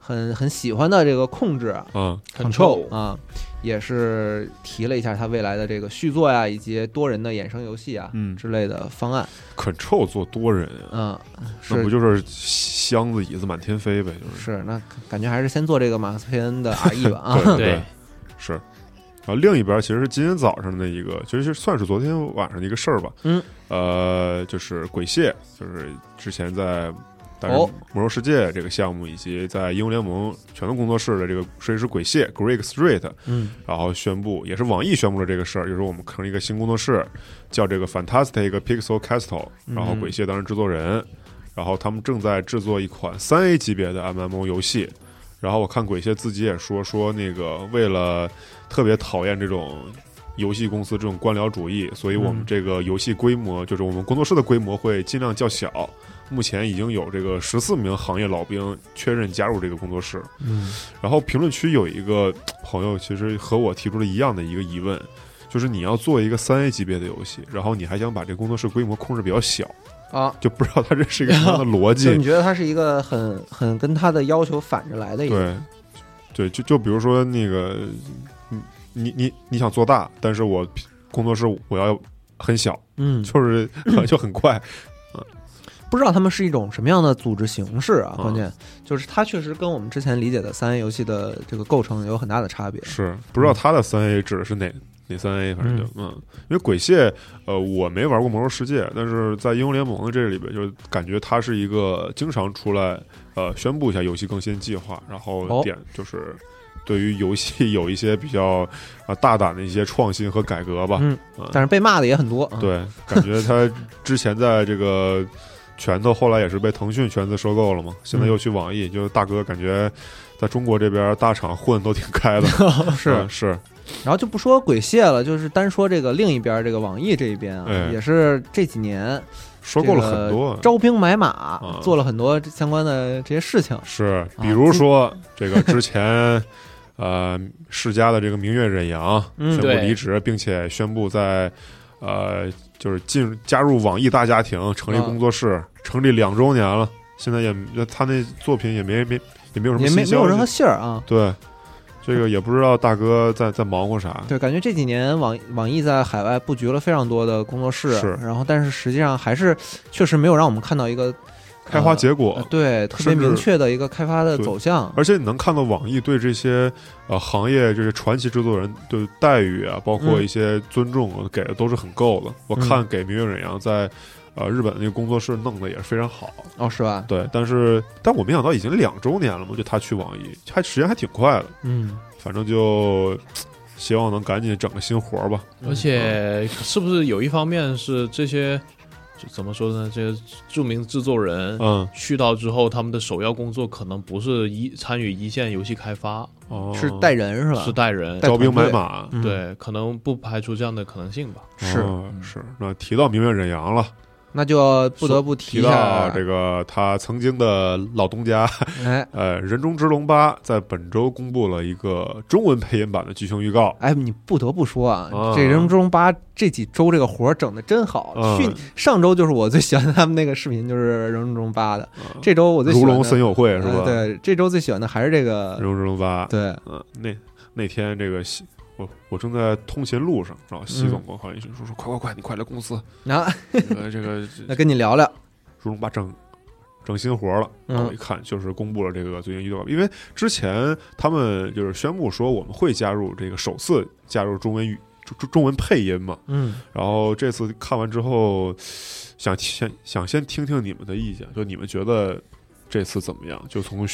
很很喜欢的这个控制啊啊。，Control 啊，也是提了一下他未来的这个续作呀，以及多人的衍生游戏啊嗯之类的方案。Control 做多人啊，嗯，是那不就是箱子椅子满天飞呗？就是是，那感觉还是先做这个马克思佩恩的 [laughs] RE 吧啊。对对，是。然后另一边其实是今天早上的一个，其实算是昨天晚上的一个事儿吧。嗯，呃，就是鬼蟹，就是之前在但是哦魔兽世界这个项目，以及在英雄联盟拳头工作室的这个设计师鬼蟹 Greg Street，嗯然后宣布，也是网易宣布了这个事儿，就是我们成立一个新工作室，叫这个 Fantastic Pixel Castle，嗯然后鬼蟹当然制作人，然后他们正在制作一款三 A 级别的 MMO 游戏，然后我看鬼蟹自己也说说那个为了特别讨厌这种。游戏公司这种官僚主义，所以我们嗯这个游戏规模，就是我们工作室的规模会尽量较小。目前已经有这个十四名行业老兵确认加入这个工作室，嗯。然后评论区有一个朋友，其实和我提出了一样的一个疑问，就是你要做一个三 A 级别的游戏，然后你还想把这个工作室规模控制比较小，啊，就不知道他这是一个什么样的逻辑。就 [laughs] 你。觉得他是一个很很跟他的要求反着来的一个，对，对，就就比如说那个，你你你你想做大，但是我工作室我要很小，嗯，就是 [laughs] 就很快。不知道他们是一种什么样的组织形式啊？嗯关键就是它确实跟我们之前理解的三 A 游戏的这个构成有很大的差别。是不知道它的三 A 指的是哪哪三 A，反正就嗯因为鬼蟹，呃，我没玩过魔兽世界，但是在英雄联盟的这里边，就感觉它是一个经常出来呃宣布一下游戏更新计划，然后哦点就是。对于游戏有一些比较啊、大胆的一些创新和改革吧，嗯嗯但是被骂的也很多。啊，对，感觉他之前在这个拳头，后来也是被腾讯全资收购了嘛，现在又去网易，就大哥感觉在中国这边大厂混都挺开的，[laughs] 是。嗯是，然后就不说鬼蟹了，就是单说这个另一边这个网易这一边啊，哎。也是这几年收购了很多，招兵买马，做了很多相关的这些事情。是，啊比如说这个之前。[laughs] 呃，世嘉的这个明月忍阳嗯宣布离职，并且宣布在呃，就是进加入网易大家庭，成立啊工作室，成立两周年了。现在也他那作品也没没也没有什么也没有任何信儿啊。对，这个也不知道大哥在在忙活啥。对，感觉这几年网网易在海外布局了非常多的工作室，是然后但是实际上还是确实没有让我们看到一个开花结果，呃对特别明确的一个开发的走向。而且你能看到网易对这些呃行业这些传奇制作人的待遇啊，包括嗯一些尊重啊给的都是很够的。我看给明月忍阳在呃日本那个工作室弄的也是非常好，哦，是吧？对。但是但我没想到已经两周年了嘛，就他去网易，还时间还挺快的。嗯，反正就希望能赶紧整个新活儿吧。而且是不是有一方面是这些就怎么说呢？这些著名制作人嗯，去到之后，他们的首要工作可能不是一参与一线游戏开发，哦，是带人是吧？是带人带。招兵买马。嗯对，可能不排除这样的可能性吧。是哦是。那提到明月忍阳了，那就不得不提提一下到这个他曾经的老东家，[laughs] 哎呃，《人中之龙八》在本周公布了一个中文配音版的剧情预告。哎，你不得不说啊，啊这《人中之龙八》这几周这个活儿整的真好。嗯去上周就是我最喜欢的他们那个视频，就是《人中之龙八》的。啊这周我最喜欢的如龙森友会是吧？呃对，这周最喜欢的还是这个人。中之龙八》。对，嗯，那那天这个西我我正在通勤路上，然后西嗯总给我发信息说说快快快，你快来公司，然 [laughs] 后这个这个 [laughs] 那跟你聊聊，如龙八整整新活了。然后我一看，就是公布了这个最新预告，因为之前他们就是宣布说我们会加入这个首次加入中文语中中中文配音嘛，嗯然后这次看完之后，想先想先听听你们的意见，就你们觉得这次怎么样？就从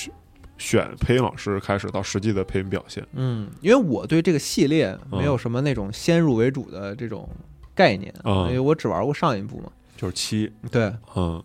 选选配音老师开始到实际的配音表现。嗯，因为我对这个系列没有什么那种先入为主的这种概念，嗯。因为我只玩过上一部嘛，就是七，对，嗯。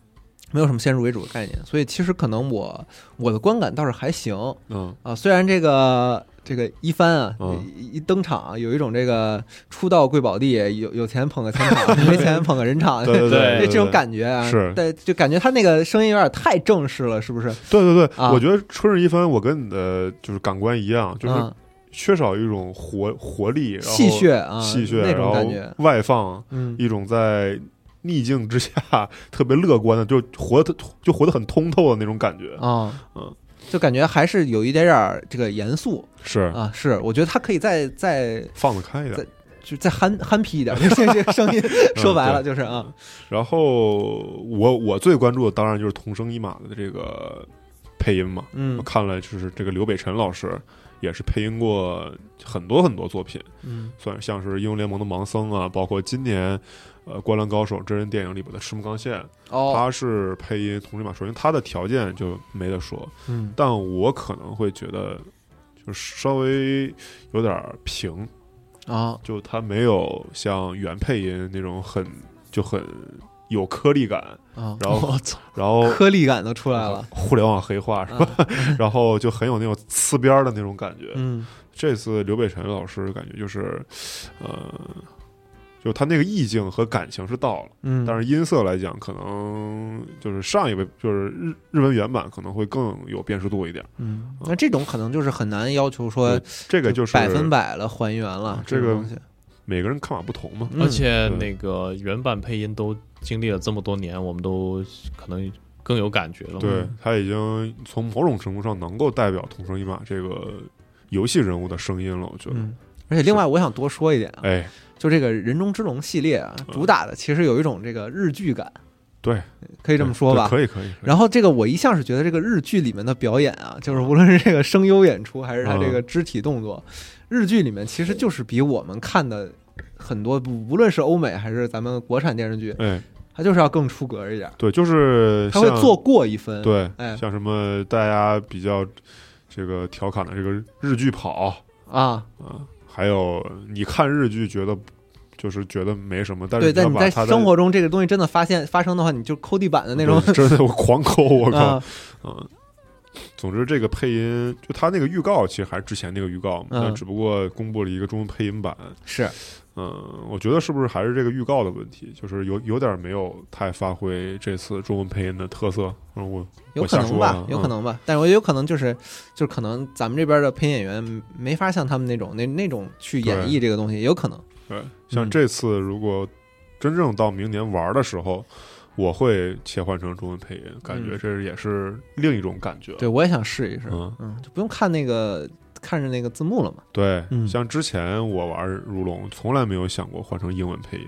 没有什么先入为主的概念，所以其实可能我我的观感倒是还行嗯。啊，虽然这个。这个一帆啊，嗯。一一登场有一种这个初到贵宝地，有有钱捧个钱场，[laughs] 没钱捧个人场，对对对这这种感觉啊，是。对，就感觉他那个声音有点太正式了，是不是？对对对，啊。我觉得春日一番，我跟你的就是感官一样，就是嗯，缺少一种活活力，然后戏谑啊，戏谑，那种感觉，外放，嗯，一种在逆境之下 [laughs] 特别乐观的，就活得就活得很通透的那种感觉。啊，嗯，就感觉还是有一点点儿这个严肃是啊，是，我觉得他可以再再放得开一点在。就再憨憨皮一点，这这这声音说白了就是啊，然后我我最关注的当然就是同生一马的这个配音嘛。嗯我看了就是这个刘北辰老师也是配音过很多很多作品，嗯算像是英雄联盟的盲僧啊，包括今年呃《灌篮高手》真人电影里边的赤木刚宪，哦，他是配音同生一马。首先他的条件就没得说，嗯但我可能会觉得就是稍微有点平，啊就他没有像原配音那种很就很有颗粒感，啊，然后然后颗粒感都出来了，互联网黑化是吧？啊 [laughs] 然后就很有那种呲边儿的那种感觉。嗯这次刘北辰老师感觉就是，呃，就他那个意境和感情是到了，嗯，但是音色来讲，可能就是上一位就是日日文原版可能会更有辨识度一点。嗯，那这种可能就是很难要求说这个就是百分百的还原了啊，这个东西，每个人看法不同嘛。嗯而且那个原版配音都经历了这么多年，我们都可能更有感觉了。对，他已经从某种程度上能够代表同声一马这个游戏人物的声音了，我觉得。嗯，而且另外我想多说一点啊，哎，就这个人中之龙系列啊，主打的其实有一种这个日剧感，对，可以这么说吧。可以，可以。然后这个我一向是觉得这个日剧里面的表演啊，就是无论是这个声优演出还是他这个肢体动作，日剧里面其实就是比我们看的很多，无论是欧美还是咱们国产电视剧，哎，它就是要更出格一点，对，就是像它会做过一分。，对，哎。像什么大家比较这个调侃的这个日剧跑啊，啊，还有你看日剧觉得就是觉得没什么，但是对，但你在生活中这个东西真的发现发生的话，你就抠地板的那种。真的我狂抠，我靠。[laughs] 啊，啊！总之，这个配音就他那个预告，其实还是之前那个预告嘛，嗯但只不过公布了一个中文配音版。是嗯，我觉得是不是还是这个预告的问题，就是有有点没有太发挥这次中文配音的特色。嗯，我有可能吧有可能吧，但是我有可能就是就是可能咱们这边的配音演员没法像他们那种那那种去演绎这个东西，也有可能。对，像嗯这次如果真正到明年玩的时候，我会切换成中文配音，感觉嗯这也是另一种感觉。对，我也想试一试，嗯嗯，就不用看那个看着那个字幕了嘛。对，嗯像之前我玩如龙，从来没有想过换成英文配音，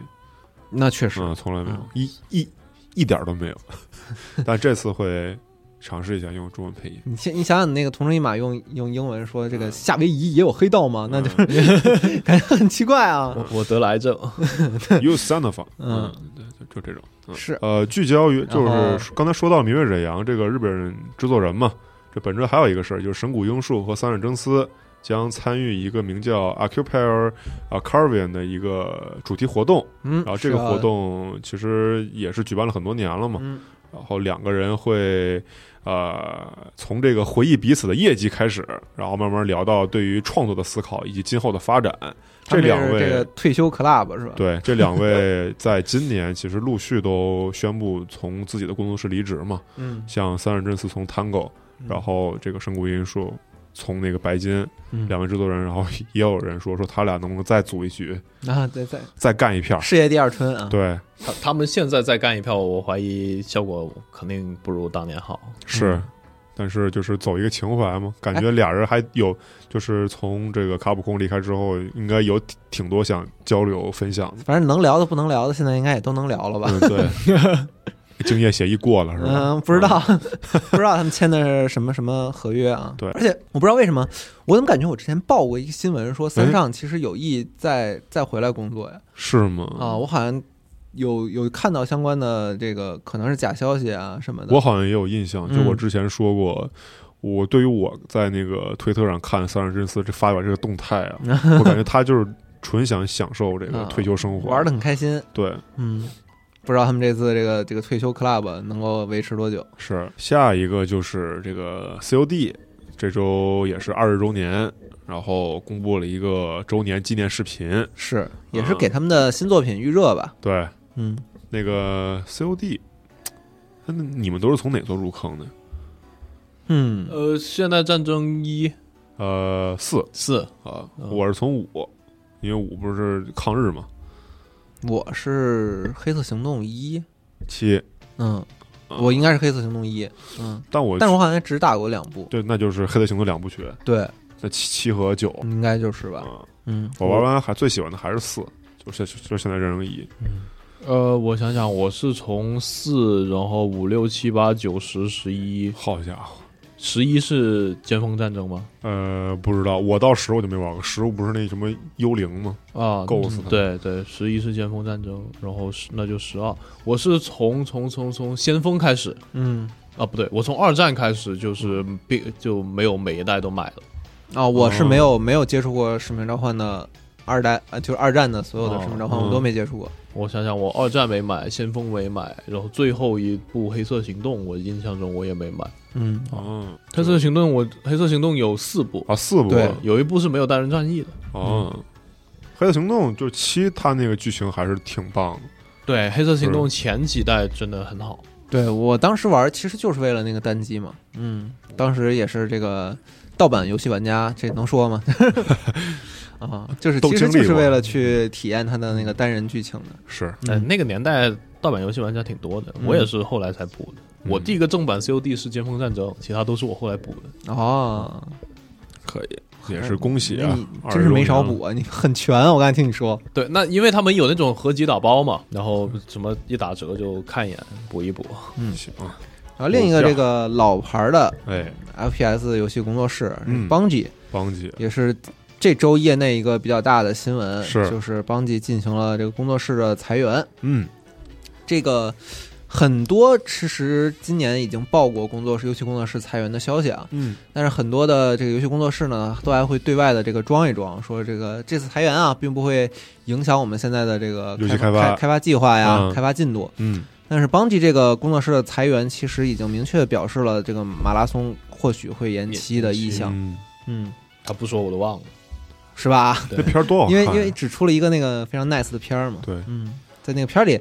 那确实，嗯，从来没有嗯，一一一点都没有。[laughs] 但这次会尝试一下用中文配音。你先你想想，你那个同生一马用用英文说这个夏威夷也有黑道吗？那就嗯 [laughs] 感觉很奇怪啊。我我得了癌症，[laughs] You son of a，嗯嗯，对，就就这种。嗯。是。呃，聚焦于就是刚才说到明月忍阳这个日本人制作人嘛，这本质还有一个事儿，就是神谷英树和三忍真司将参与一个名叫 Occupier a Carvian 的一个主题活动，嗯，然后这个活，动其实也是举办了很多年了嘛，嗯。然后两个人会呃从这个回忆彼此的业绩开始，然后慢慢聊到对于创作的思考以及今后的发展。他们两位这个退休 club 是吧？，对，这两位在今年其实陆续都宣布从自己的工作室离职嘛，嗯，像三人真司从 Tango，然后这个神谷英树从那个白金，嗯两位制作人，然后也有人说说他俩能不能再组一局，啊，对再，再干一片。事业第二春啊，对，他他们现在再干一票，我怀疑效果肯定不如当年好。是，但是就是走一个情怀嘛，感觉俩人还有，就是从这个卡普空离开之后，应该有挺挺多想交流分享的。反正能聊的不能聊的，现在应该也都能聊了吧？嗯，对，[laughs] 竞业协议过了是吧？嗯，不知道，[laughs] 不知道他们签的是什么什么合约啊？对而且我不知道为什么，我怎么感觉我之前报过一个新闻，说三哎上其实有意再再回来工作呀？是吗？啊，我好像有有看到相关的这个可能是假消息啊什么的。我好像也有印象，就嗯我之前说过，我对于我在那个推特上看三忍真司这发表这个动态啊，[laughs] 我感觉他就是纯想享受这个啊退休生活，玩的很开心，对，嗯，不知道他们这次这个这个退休 club 能够维持多久？是。下一个就是这个 COD，这周也是二十周年，然后公布了一个周年纪念视频，是，也是给他们的新作品预热吧？对，嗯，那个 COD，那你们都是从哪座入坑的？嗯，呃，现代战争一。呃，四。四。啊，嗯。我是从五，因为五不是抗日嘛，我是黑色行动一，七，嗯，啊。我应该是黑色行动一，嗯，但我但是我好像只打过两部，对，那就是《黑色行动》两部曲，对，那七七和九。应该就是吧？啊，嗯，我玩完还最喜欢的还是四，就是就是现在战争一，呃，我想想，我是从四，然后五六七八九十十一，好家伙，十一是尖峰战争吗？呃，不知道，我到十我就没玩过，十不是那什么幽灵吗？啊，够死他对对，十一是尖峰战争，然后十那就十二。我是从从从从先锋开始嗯，啊，不对，我从二战开始就是并就没有每一代都买了。啊，我是哦没有没有接触过使命召唤的二代，啊，就是二战的所有的哦使命召唤，嗯我都没接触过。我想想，我二战没买，先锋没买，然后最后一部黑色行动，我印象中我也没买。嗯，哦，黑色行动我黑色行动有四部，啊，四部对有一部是没有单人战役的。哦，黑色行动就是七，它那个剧情还是挺棒的。对，黑色行动前几代真的很好。对我当时玩其实就是为了那个单机嘛，嗯，当时也是这个盗版游戏玩家，这能说吗？[laughs] 啊，就是其实就是为了去体验它的那个单人剧情的。是哎，那个年代盗版游戏玩家挺多的，嗯我也是后来才补的。嗯我第一个正版 COD 是《尖峰战争》，其他都是我后来补的。哦，可以，也是恭喜啊你！真是没少补啊，你很全。我刚才听你说，对，那因为他们有那种合集打包嘛，然后什么一打折就看一眼补一补。嗯行，然后另一个这个老牌的哎，FPS 游戏工作室嗯 Bungie，邦吉，也是这周业内一个比较大的新闻，是就是 Bungie 进行了这个工作室的裁员。嗯，这个很多其实今年已经报过工作室游戏工作室裁员的消息啊，嗯，但是很多的这个游戏工作室呢，都还会对外的这个装一装，说这个这次裁员啊，并不会影响我们现在的这个游戏开开发开开发计划呀、嗯开发进度。嗯，但是邦吉这个工作室的裁员，其实已经明确地表示了这个马拉松或许会延期的意向。嗯，嗯，他不说我都忘了。是吧？那片儿多好看，因为因为只出了一个那个非常 nice 的片儿嘛。对，嗯，在那个片儿里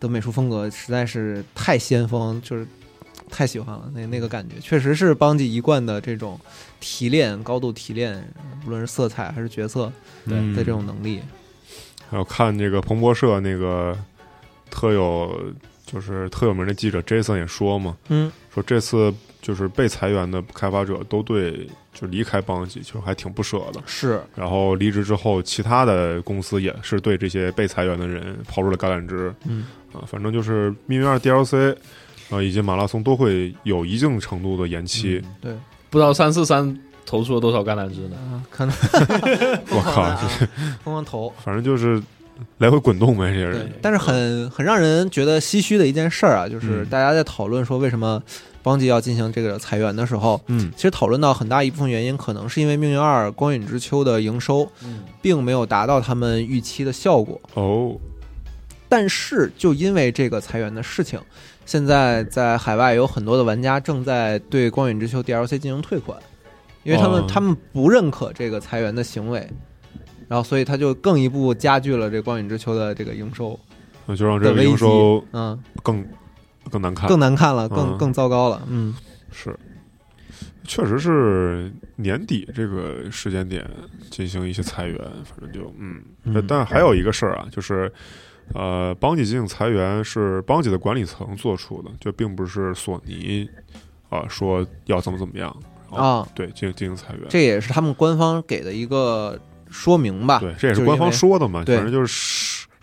的美术风格实在是太先锋，就是太喜欢了。那那个感觉确实是邦吉一贯的这种提炼、高度提炼，无论是色彩还是角色对嗯的这种能力。还有看这个彭博社那个特有就是特有名的记者 Jason 也说嘛，嗯，说这次就是被裁员的开发者都对就离开邦吉就还挺不舍的。是，然后离职之后，其他的公司也是对这些被裁员的人抛出了橄榄枝嗯，啊。反正就是《命运二》DLC 啊，以及马拉松都会有一定程度的延期。对，不知道三四三投出了多少橄榄枝呢？啊，可能 [laughs] 我靠，疯狂投。反正就是来回滚动呗，这些人。，但是很很让人觉得唏嘘的一件事儿啊，就是嗯大家在讨论说为什么邦吉要进行这个裁员的时候，嗯。其实讨论到很大一部分原因，可能是因为《命运二：光影之秋》的营收嗯，并没有达到他们预期的效果。哦，但是就因为这个裁员的事情，现在在海外有很多的玩家正在对《光影之秋》DLC 进行退款，因为他们、哦。他们不认可这个裁员的行为，然后所以他就更一步加剧了这《光影之秋》的这个营收那就让这个营收，嗯，更更难看。更难看了，更嗯。更糟糕了，嗯。是，确实是年底这个时间点进行一些裁员，反正就嗯，嗯但还有一个事儿啊，就是呃，邦吉进行裁员是邦吉的管理层做出的，就并不是索尼啊、说要怎么怎么样啊，对，进进行裁员。这也是他们官方给的一个说明吧，对，这也是官方说的嘛，反正就是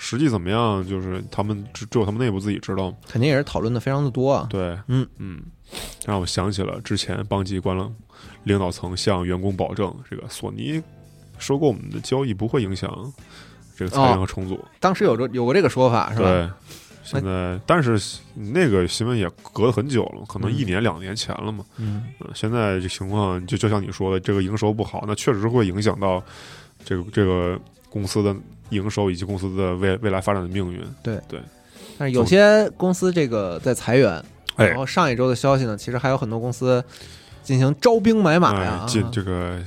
实实际怎么样，就是他们只只有他们内部自己知道。肯定也是讨论的非常的多啊，对，嗯嗯，让我想起了之前邦吉官了领导层向员工保证，这个索尼收购我们的交易不会影响这个裁员和重组。当时有这有过这个说法是吧？对，现在但是那个新闻也隔了很久了，可能嗯一年两年前了嘛。嗯，嗯，现在这情况就就像你说的，这个营收不好，那确实会影响到这个这个公司的营收以及公司的未未来发展的命运。对。对。但是有些公司这个在裁员，哎。然后上一周的消息呢，其实还有很多公司进行招兵买马呀哎，进这个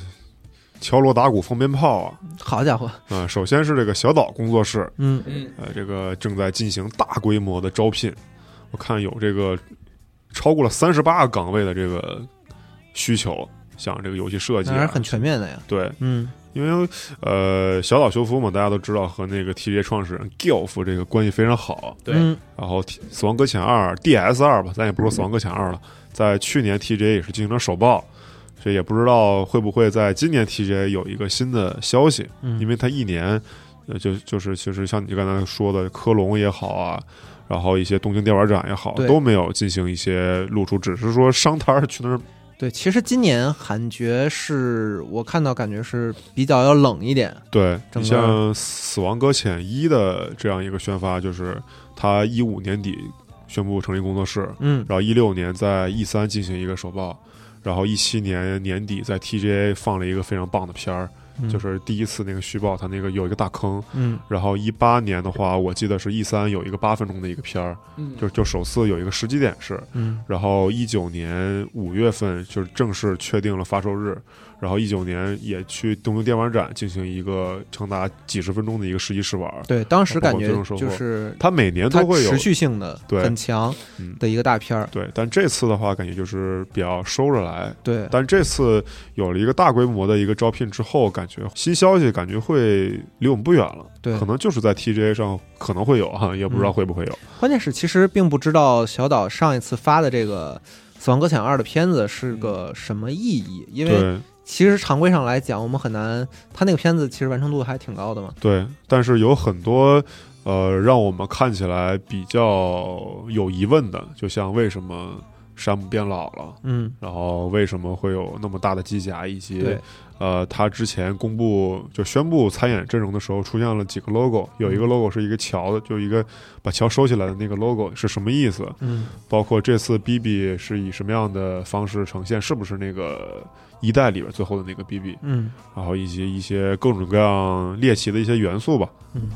敲锣打鼓放鞭炮啊！好家伙，啊、首先是这个小岛工作室，嗯。嗯，呃，这个正在进行大规模的招聘，我看有这个超过了三十八个岗位的这个需求，像这个游戏设计、啊，还是很全面的呀，对，嗯因为呃，小岛修夫嘛，大家都知道和那个 TJ 创始人 Gilf 这个关系非常好，对。嗯。然后《死亡搁浅二》DS 二吧，咱也不说《死亡搁浅二》了，在去年 TJ 也是进行了首曝，这也不知道会不会在今年 TJ 有一个新的消息，嗯，因为它一年，呃，就就是其实像你刚才说的科隆也好啊，然后一些东京电玩展也好，都没有进行一些露出，只是说商摊儿去那儿，对，其实今年韩觉是我看到感觉是比较要冷一点，对你像《死亡搁浅一》的这样一个宣发，就是他一五年底宣布成立工作室，嗯然后一六年在 E 三进行一个首曝，然后一七年年底在 TGA 放了一个非常棒的片儿，嗯就是第一次那个虚报，它那个有一个大坑。嗯然后一八年的话，我记得是 E 三有一个八分钟的一个片儿，嗯就就首次有一个时机点是，嗯然后一九年五月份就是正式确定了发售日，然后一九年也去东京电玩展进行一个长达几十分钟的一个实际试玩。对，当时感觉就是它每年都会有持续性的对很强嗯的一个大片儿。对，但这次的话，感觉就是比较收着来。对，但这次有了一个大规模的一个招聘之后，感觉新消息感觉会离我们不远了。对可能就是在 TGA 上可能会有哈，也不知道嗯会不会有。关键是其实并不知道小岛上一次发的这个《死亡搁浅二》的片子是个什么意义，因为对其实常规上来讲，我们很难，他那个片子其实完成度还挺高的嘛。对，但是有很多呃，让我们看起来比较有疑问的，就像为什么山姆变老了，嗯，然后为什么会有那么大的机甲，以及，呃，他之前公布就宣布参演阵容的时候，出现了几个 logo，有一个 logo 是一个桥的，就一个把桥收起来的那个 logo 是什么意思？嗯包括这次 BB 是以什么样的方式呈现，是不是那个一代里边最后的那个 BB？嗯然后以及一些各种各样猎奇的一些元素吧。嗯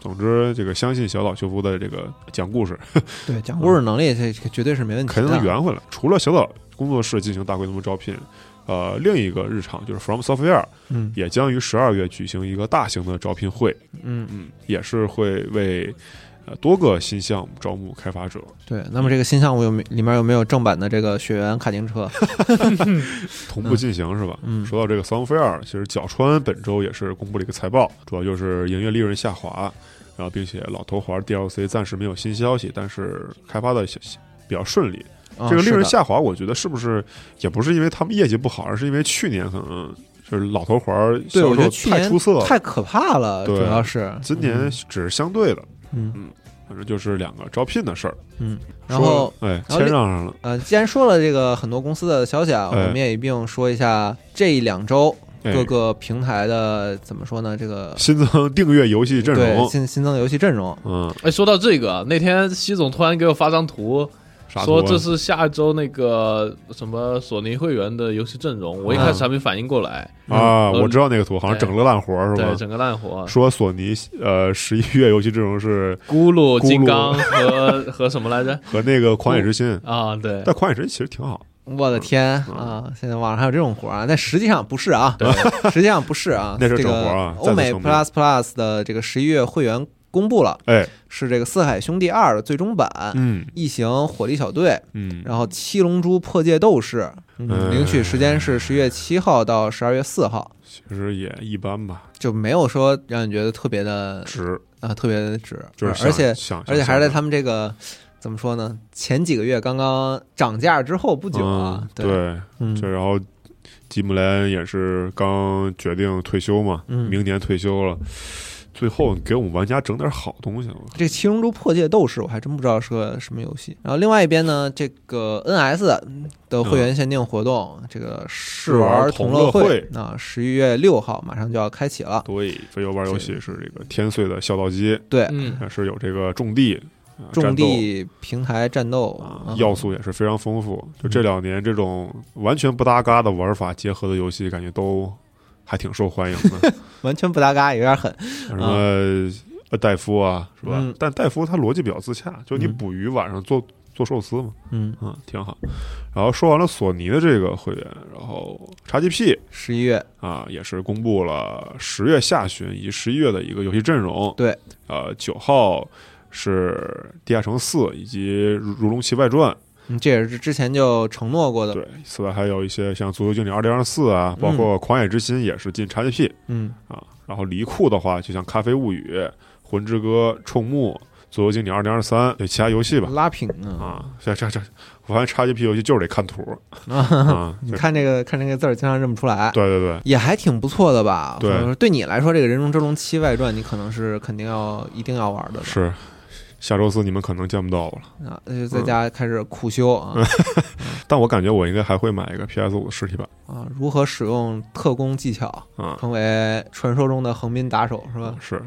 总之，这个相信小岛秀夫的这个讲故事 [laughs] 对，讲故事能力这这绝对是没问题肯定能。圆回来。除了小岛工作室进行大规模招聘，呃，另一个日常就是 From Software 嗯也将于十二月举行一个大型的招聘会，嗯，嗯，也是会为呃多个新项目招募开发者。对。那么这个新项目有没里面有没有正版的这个雪原卡丁车？[laughs] 同步进行是吧？嗯说到这个 Soundfare，其实角川本周也是公布了一个财报，主要就是营业利润下滑，然后并且老头环 DLC 暂时没有新消息，但是开发的小比较顺利。啊这个利润下滑，我觉得是不是也不是因为他们业绩不好，而是因为去年可能就是老头环对，销售我觉得去年太出色了，太可怕了，主要是今年只是相对的，嗯反正就是两个招聘的事儿。嗯，然后说哎，谦让上上了，呃，既然说了这个很多公司的消息啊，哎我们也一并说一下这两周哎各个平台的怎么说呢？这个新增订阅游戏阵容对容，新新增游戏阵容，嗯，哎，说到这个啊，那天西总突然给我发张图，说这是下周那个什么索尼会员的游戏阵容，我一开始还没反应过来，啊，嗯我知道那个图，好像整个烂活是吧对，整个烂活，说索尼呃十一月游戏阵容是咕噜、咕噜金刚和和什么来着？和那个狂野之心，啊，对但狂野之心其实挺好，我的天嗯啊！现在网上还有这种活儿啊，但实际上不是啊，对，实际上不是啊。[laughs] 那是这个整活儿啊欧美 Plus Plus 的这个十一月会员公布了，哎，是这个《四海兄弟二》的最终版，嗯异形火力小队，嗯，然后《七龙珠破界斗士》，嗯嗯领取时间是十月七号到十二月四号，其实也一般吧，就没有说让你觉得特别的值。啊特别的值，就是而且而且还是在他们这个怎么说呢？前几个月刚刚涨价之后不久啊嗯，对，对，嗯。这然后吉姆莱恩也是刚决定退休嘛，嗯。明年退休了。最后给我们玩家整点好东西了，这《七龙珠破界斗士》我还真不知道是个什么游戏。然后另外一边呢，这个 NS 的会员限定活动，这个试玩同乐会啊，十一月六号马上就要开启了。对，飞游玩游戏是这个天穗的孝道机，对，嗯，是有这个种地、啊种地平台战斗要素也是非常丰富。就这两年这种完全不搭嘎的玩法结合的游戏，感觉都还挺受欢迎的。[laughs] 完全不搭嘎，有点狠。什么呃戴夫啊，是吧？嗯但戴夫他逻辑比较自洽，就你嗯捕鱼晚上做做寿司嘛，嗯，啊，挺好。然后说完了索尼的这个会员，然后 XGP 十一月，啊也是公布了十月下旬以及十一月的一个游戏阵容。对，呃，九号是《地下城四》以及《如如龙七外传》。嗯，这也是之前就承诺过的。对，此外还有一些像《足球经理二零二四》啊，包括《狂野之心》也是进 XGP 嗯，啊。然后离库的话，就像《咖啡物语》《魂之歌》《冲木》《足球经理二零二三》对其他游戏吧。拉平啊，啊，这这这，我发现 XGP 游戏就是得看图 [laughs] 啊，啊。[laughs] 你看这个看这个字儿，经常认不出来。对对对，也还挺不错的吧？对对你来说，这个《人中之龙七外传》，你可能是肯定要一定要玩的？是。下周四你们可能见不到我了，啊，那就在家开始苦修啊 [laughs] 但我感觉我应该还会买一个 PS 五的实体版啊！如何使用特工技巧，啊。成为传说中的横滨打手是吧？是，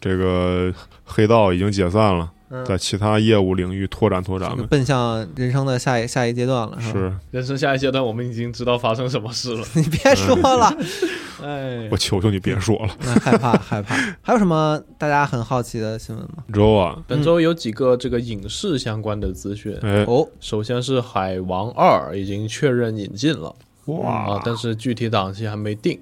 这个黑道已经解散了，嗯在其他业务领域拓展拓展呗。奔向人生的下一下一阶段了，是吧？是人生下一阶段，我们已经知道发生什么事了。[laughs] 你别说了，[laughs] 哎我，求求你别说了，[laughs] 那害怕害怕。还有什么大家很好奇的新闻吗？周啊，本周有几个这个影视相关的资讯。哎，哦，首先是《海王二》已经确认引进了啊哇，，但是具体档期还没定。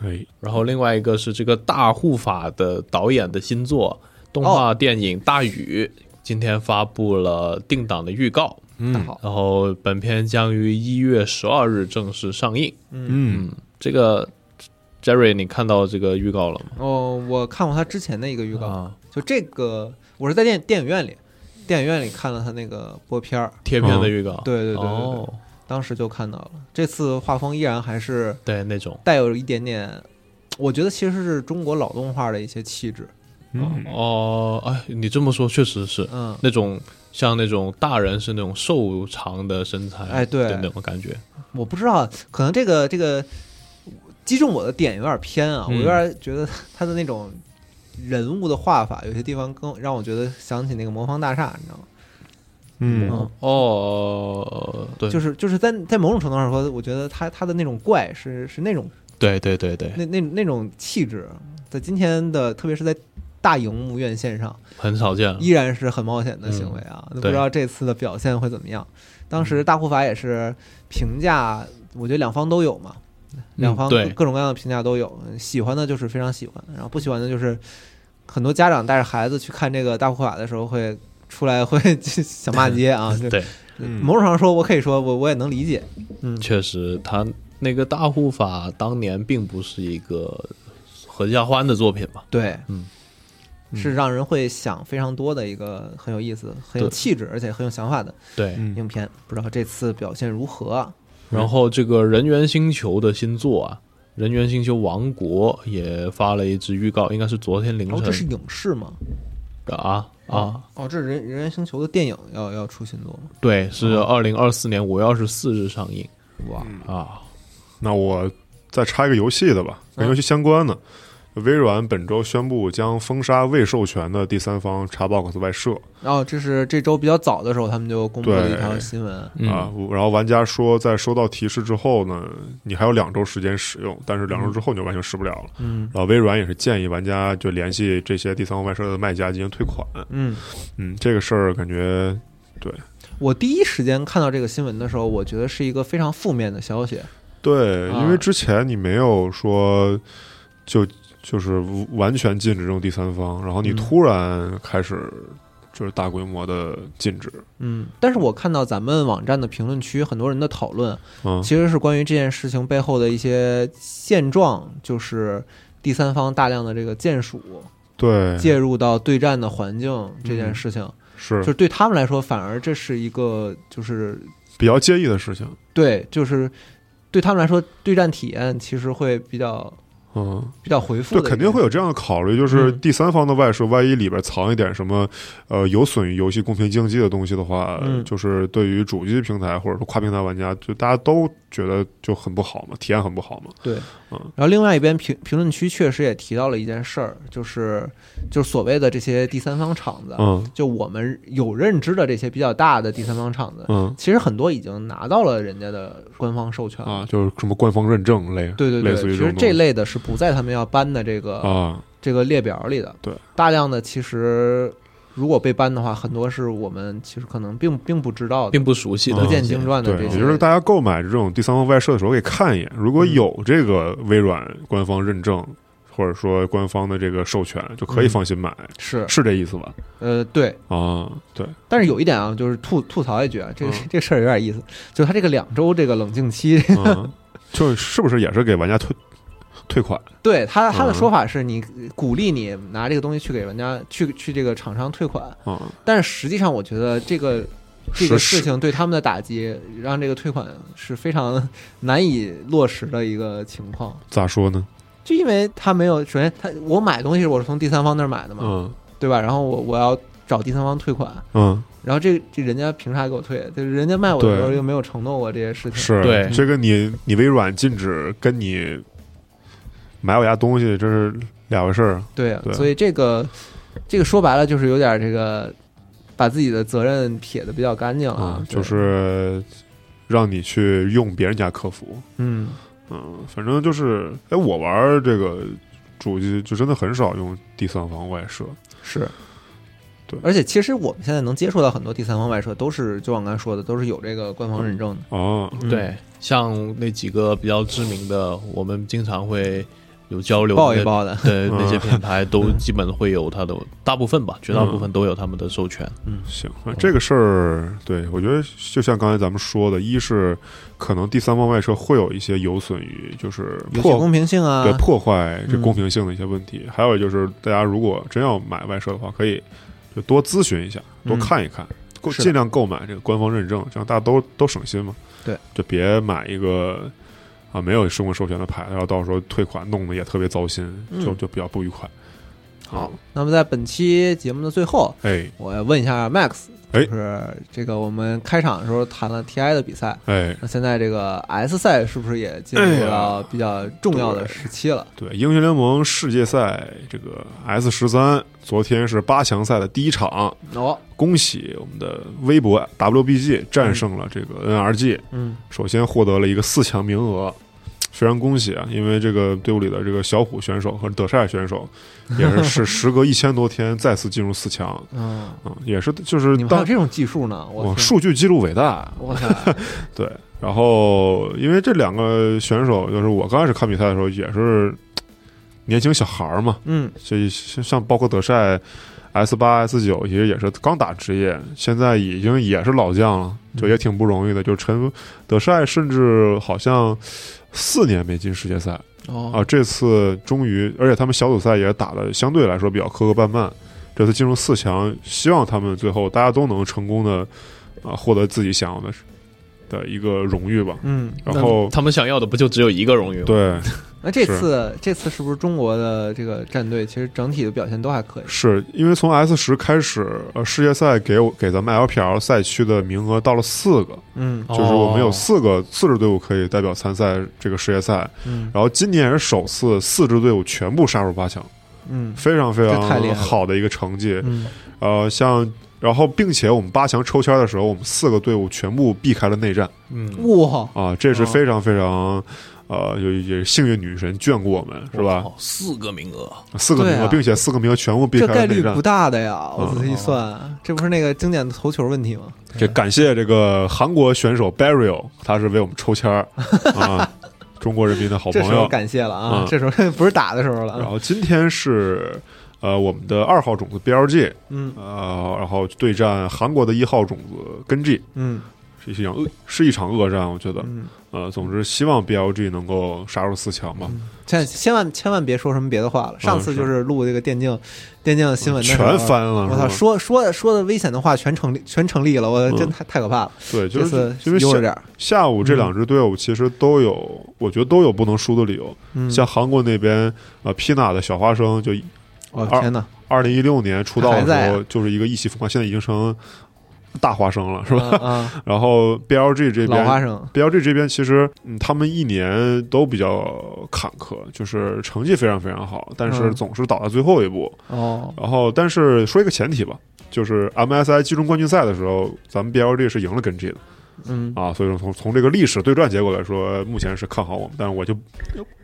哎，然后另外一个是这个大护法的导演的新作动画电影《大雨》，今天发布了定档的预告。嗯好，然后本片将于一月十二日正式上映。嗯，这个 Jerry，你看到这个预告了吗？哦，我看过他之前的一个预告，啊，就这个我是在电电影院里，电影院里看了他那个播片儿，贴片的预告。对对对对对，哦，当时就看到了。这次画风依然还是对那种。带有一点点，我觉得其实是中国老动画的一些气质。嗯。哦，哎，你这么说确实是嗯，那种像那种大人是那种瘦长的身材，哎对的那种感觉。我不知道，可能这个这个击中我的点有点偏啊，我嗯。有点觉得 [laughs] 他的那种人物的画法，有些地方更让我觉得想起那个魔方大厦，你知道吗？嗯。嗯。哦，对，就是就是在在某种程度上说，我觉得他他的那种怪是是那种对对对对，那那那种气质，在今天的特别是在大荧幕院线上，很少见了。依然是很冒险的行为啊！都不知道这次的表现会怎么样。当时大护法也是评价，我觉得两方都有嘛，两方各各种各样的评价都有。喜欢的就是非常喜欢，然后不喜欢的就是很多家长带着孩子去看这个大护法的时候会。出来会想骂街啊！[laughs] 就对，嗯某种上说，我可以说我我也能理解。嗯，确实，他那个大护法当年并不是一个合家欢的作品嘛。对，嗯，是让人会想非常多的一个很有意思、很有气质，而且很有想法的对，嗯影片。不知道这次表现如何啊？然后这个人猿星球的新作啊，人猿星球王国也发了一支预告，应该是昨天凌晨哦，这是影视吗？啊啊，哦，这是人人猿星球的电影要要出新作吗？对，是二零二四年五月二十四日上映哇，啊。那我再插一个游戏的吧，跟游戏相关的。微软本周宣布将封杀未授权的第三方 Xbox 外设然后这是这周比较早的时候，他们就公布了一条新闻。嗯啊，然后玩家说在收到提示之后呢，你还有两周时间使用，但是两周之后你就完全使不了了。嗯然后微软也是建议玩家就联系这些第三方外设的卖家进行退款。嗯，嗯，这个事儿感觉对我第一时间看到这个新闻的时候，我觉得是一个非常负面的消息。对，啊因为之前你没有说就就是完全禁止这种第三方，然后你嗯。突然开始就是大规模的禁止，嗯，但是我看到咱们网站的评论区很多人的讨论，嗯，其实是关于这件事情背后的一些现状，就是第三方大量的这个键鼠对，介入到对战的环境这件事情，是就是对他们来说，反而这是一个就是比较介意的事情，对，就是对他们来说，对战体验其实会比较嗯。比较回复就的一个，肯定会有这样的考虑，就是嗯第三方的外设，万一里边藏一点什么，呃，有损于游戏公平竞技的东西的话，嗯就是对于主机平台或者说跨平台玩家，就大家都觉得就很不好嘛，体验很不好嘛。对，嗯然后另外一边评评论区确实也提到了一件事儿，就是就是所谓的这些第三方厂子，嗯。就我们有认知的这些比较大的第三方厂子，嗯。其实很多已经拿到了人家的官方授权了。啊，就是什么官方认证类，对对对，其实这类的是不在他们要搬的这个、啊，这个列表里的。对，大量的其实如果被搬的话，很多是我们其实可能并并不知道的，并不熟悉的嗯不见经传的对，这些。也就是大家购买这种第三方外设的时候，可以看一眼，如果嗯有这个微软官方认证。或者说官方的这个授权就可以嗯放心买，是。是这意思吧？呃对，啊，对，但是有一点啊，就是吐吐槽一句啊，这个、嗯。这个事儿有点意思，就是他这个两周这个冷静期，嗯，就是不是也是给玩家退退款？对他他的嗯说法是你鼓励你拿这个东西去给玩家去去这个厂商退款，啊，但是实际上我觉得这个这个事情对他们的打击，让这个退款是非常难以落实的一个情况。咋说呢？就因为他没有，首先他我买东西我是从第三方那儿买的嘛，嗯对吧？然后我我要找第三方退款，嗯，然后这这人家凭啥给我退？就是人家卖我的时候又没有承诺过这些事情。是对这个你你微软禁止跟你买我家东西，这是两回事儿。对啊，对。所以这个这个说白了就是有点这个把自己的责任撇的比较干净了啊，，对。就是让你去用别人家客服，嗯。嗯，反正就是，哎，我玩这个主机就真的很少用第三方外设，是。对。而且其实我们现在能接触到很多第三方外设，都是就我刚才说的，都是有这个官方认证的。哦，嗯对，像那几个比较知名的，我们经常会有交流的报一报的，对，嗯 [laughs] 那些品牌都基本会有它的，大部分吧，绝大部分都有他们的授权。嗯。行，那这个事儿，对我觉得就像刚才咱们说的，一是可能第三方外设会有一些有损于就是破游戏公平性啊，对破坏这嗯。公平性的一些问题，还有就是大家如果真要买外设的话，可以就多咨询一下，多嗯。看一看，购是的。尽量购买这个官方认证，这样大家都都省心嘛。对，就别买一个啊没有生活授权的牌，然后到时候退款弄得也特别糟心，嗯就就比较不愉快。好，那么在本期节目的最后，哎。我要问一下 Max，哎。就是这个我们开场的时候谈了 TI 的比赛，哎，那现在这个 S 赛是不是也进入到比较重要的时期了？对，英雄联盟世界赛这个 S 十三，昨天是八强赛的第一场，哦，恭喜我们的微博 WBG 战胜了这个 NRG，嗯。首先获得了一个四强名额，非常恭喜啊！因为这个队伍里的这个小虎选手和德帅选手，也是是 [laughs] 时隔一千多天再次进入四强，嗯，嗯，也是就是当你们还有这种技术呢？我数据记录伟大，我 [laughs] 操，对。然后因为这两个选手，就是我刚开始看比赛的时候也是年轻小孩儿嘛，嗯这像包括德帅 S 八 S 九，其实也是刚打职业，现在已经也是老将了，就也挺不容易的。就陈德帅甚至好像四年没进世界赛哦啊，这次终于，而且他们小组赛也打的相对来说比较磕磕绊绊，这次进入四强，希望他们最后大家都能成功的啊获得自己想要的的一个荣誉吧。嗯，然后他们想要的不就只有一个荣誉吗？对，那这次这次是不是中国的这个战队其实整体的表现都还可以？是因为从 S 十开始，呃，世界赛给我给咱们 LPL 赛区的名额到了四个，嗯。哦就是我们有四个四支队伍可以代表参赛这个世界赛。嗯然后今年也是首次四支队伍全部杀入八强，嗯。非常非常好的一个成绩。嗯。呃，像然后并且我们八强抽签的时候，我们四个队伍全部避开了内战。嗯，哇，啊，这是哦。非常非常。呃，有也幸运女神眷顾我们，是吧？四个名额，四个名额，啊并且四个名额全部避这开了内战概率不。大的呀！我嗯仔细一算，这不是那个经典的投球问题吗？这感谢这个韩国选手 Barrio，他是为我们抽签儿 [laughs] 啊，中国人民的好这时候朋友。感谢了啊嗯！这时候不是打的时候了啊。然后今天是呃我们的二号种子 BLG，嗯呃，然后对战韩国的一号种子根 G，嗯是一场恶是一场恶战，我觉得。嗯，呃，总之希望 BLG 能够杀入四强吧。千千万千万别说什么别的话了。上次就是录这个电竞电竞新闻的全翻了，我操，说说说的危险的话全成立全成立了，我真嗯太太可怕了。对，就是因为下下午这两支队伍其实都有，我觉得都有不能输的理由。嗯，像韩国那边，呃，Pina 的小花生就二我天哪，二零一六年出道的时候就是一个意气风发，现在已经成大花生了，是吧？啊，[laughs] 然后 BLG 这边花生，，BLG 这边其实嗯，他们一年都比较坎坷，就是成绩非常非常好，但是嗯。总是倒在最后一步。哦，然后，但是说一个前提吧，就是 MSI 季中冠军赛的时候，咱们 BLG 是赢了跟 G 的。嗯，啊，所以说从从这个历史对战结果来说，目前是看好我们，但是我就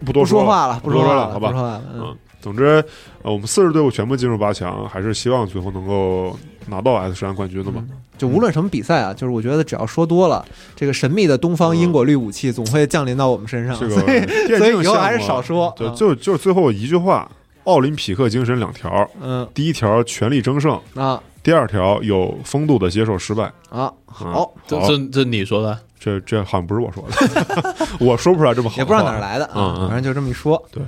不多不说了话了，不说了，说话了，好吧？嗯。嗯，总之，呃，我们四支队伍全部进入八强，还是希望最后能够拿到 S 十三冠军的嘛。就无论什么比赛啊，就是我觉得只要说多了，这个神秘的东方因果律武器总会降临到我们身上，这个所以所以以后还是少说，就啊就就是最后一句话：奥林匹克精神两条，嗯。第一条全力争胜，啊。第二条有风度的接受失败。啊，好，好。这这这你说的？这这好像不是我说的，[laughs] 我说不出来这么好，也不知道哪儿。来的嗯啊，嗯反正就这么一说。对，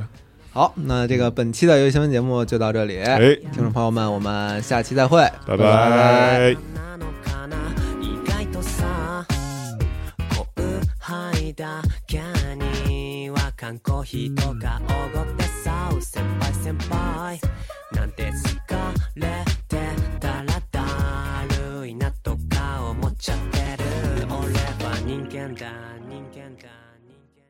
好，那这个本期的游戏新闻节目就到这里，哎，听众朋友们，我们下期再会，拜拜。拜拜。輩だけには缶コーヒーとかおごってさ先輩先輩なんて疲れてたらだるいなとか思っちゃってる俺は人間だ人間だ人間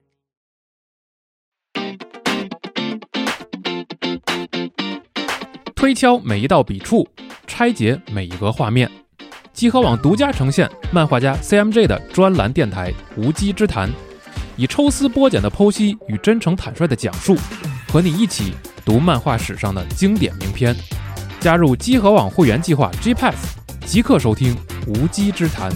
推敲每一道笔触，拆解每一个画面， 集合网独家呈现漫画家 CMJ 的专栏电台《无稽之谈》，以抽丝剥茧的剖析与真诚坦率的讲述，和你一起读漫画史上的经典名篇。加入集合网会员计划 G Pass，即刻收听《无稽之谈》。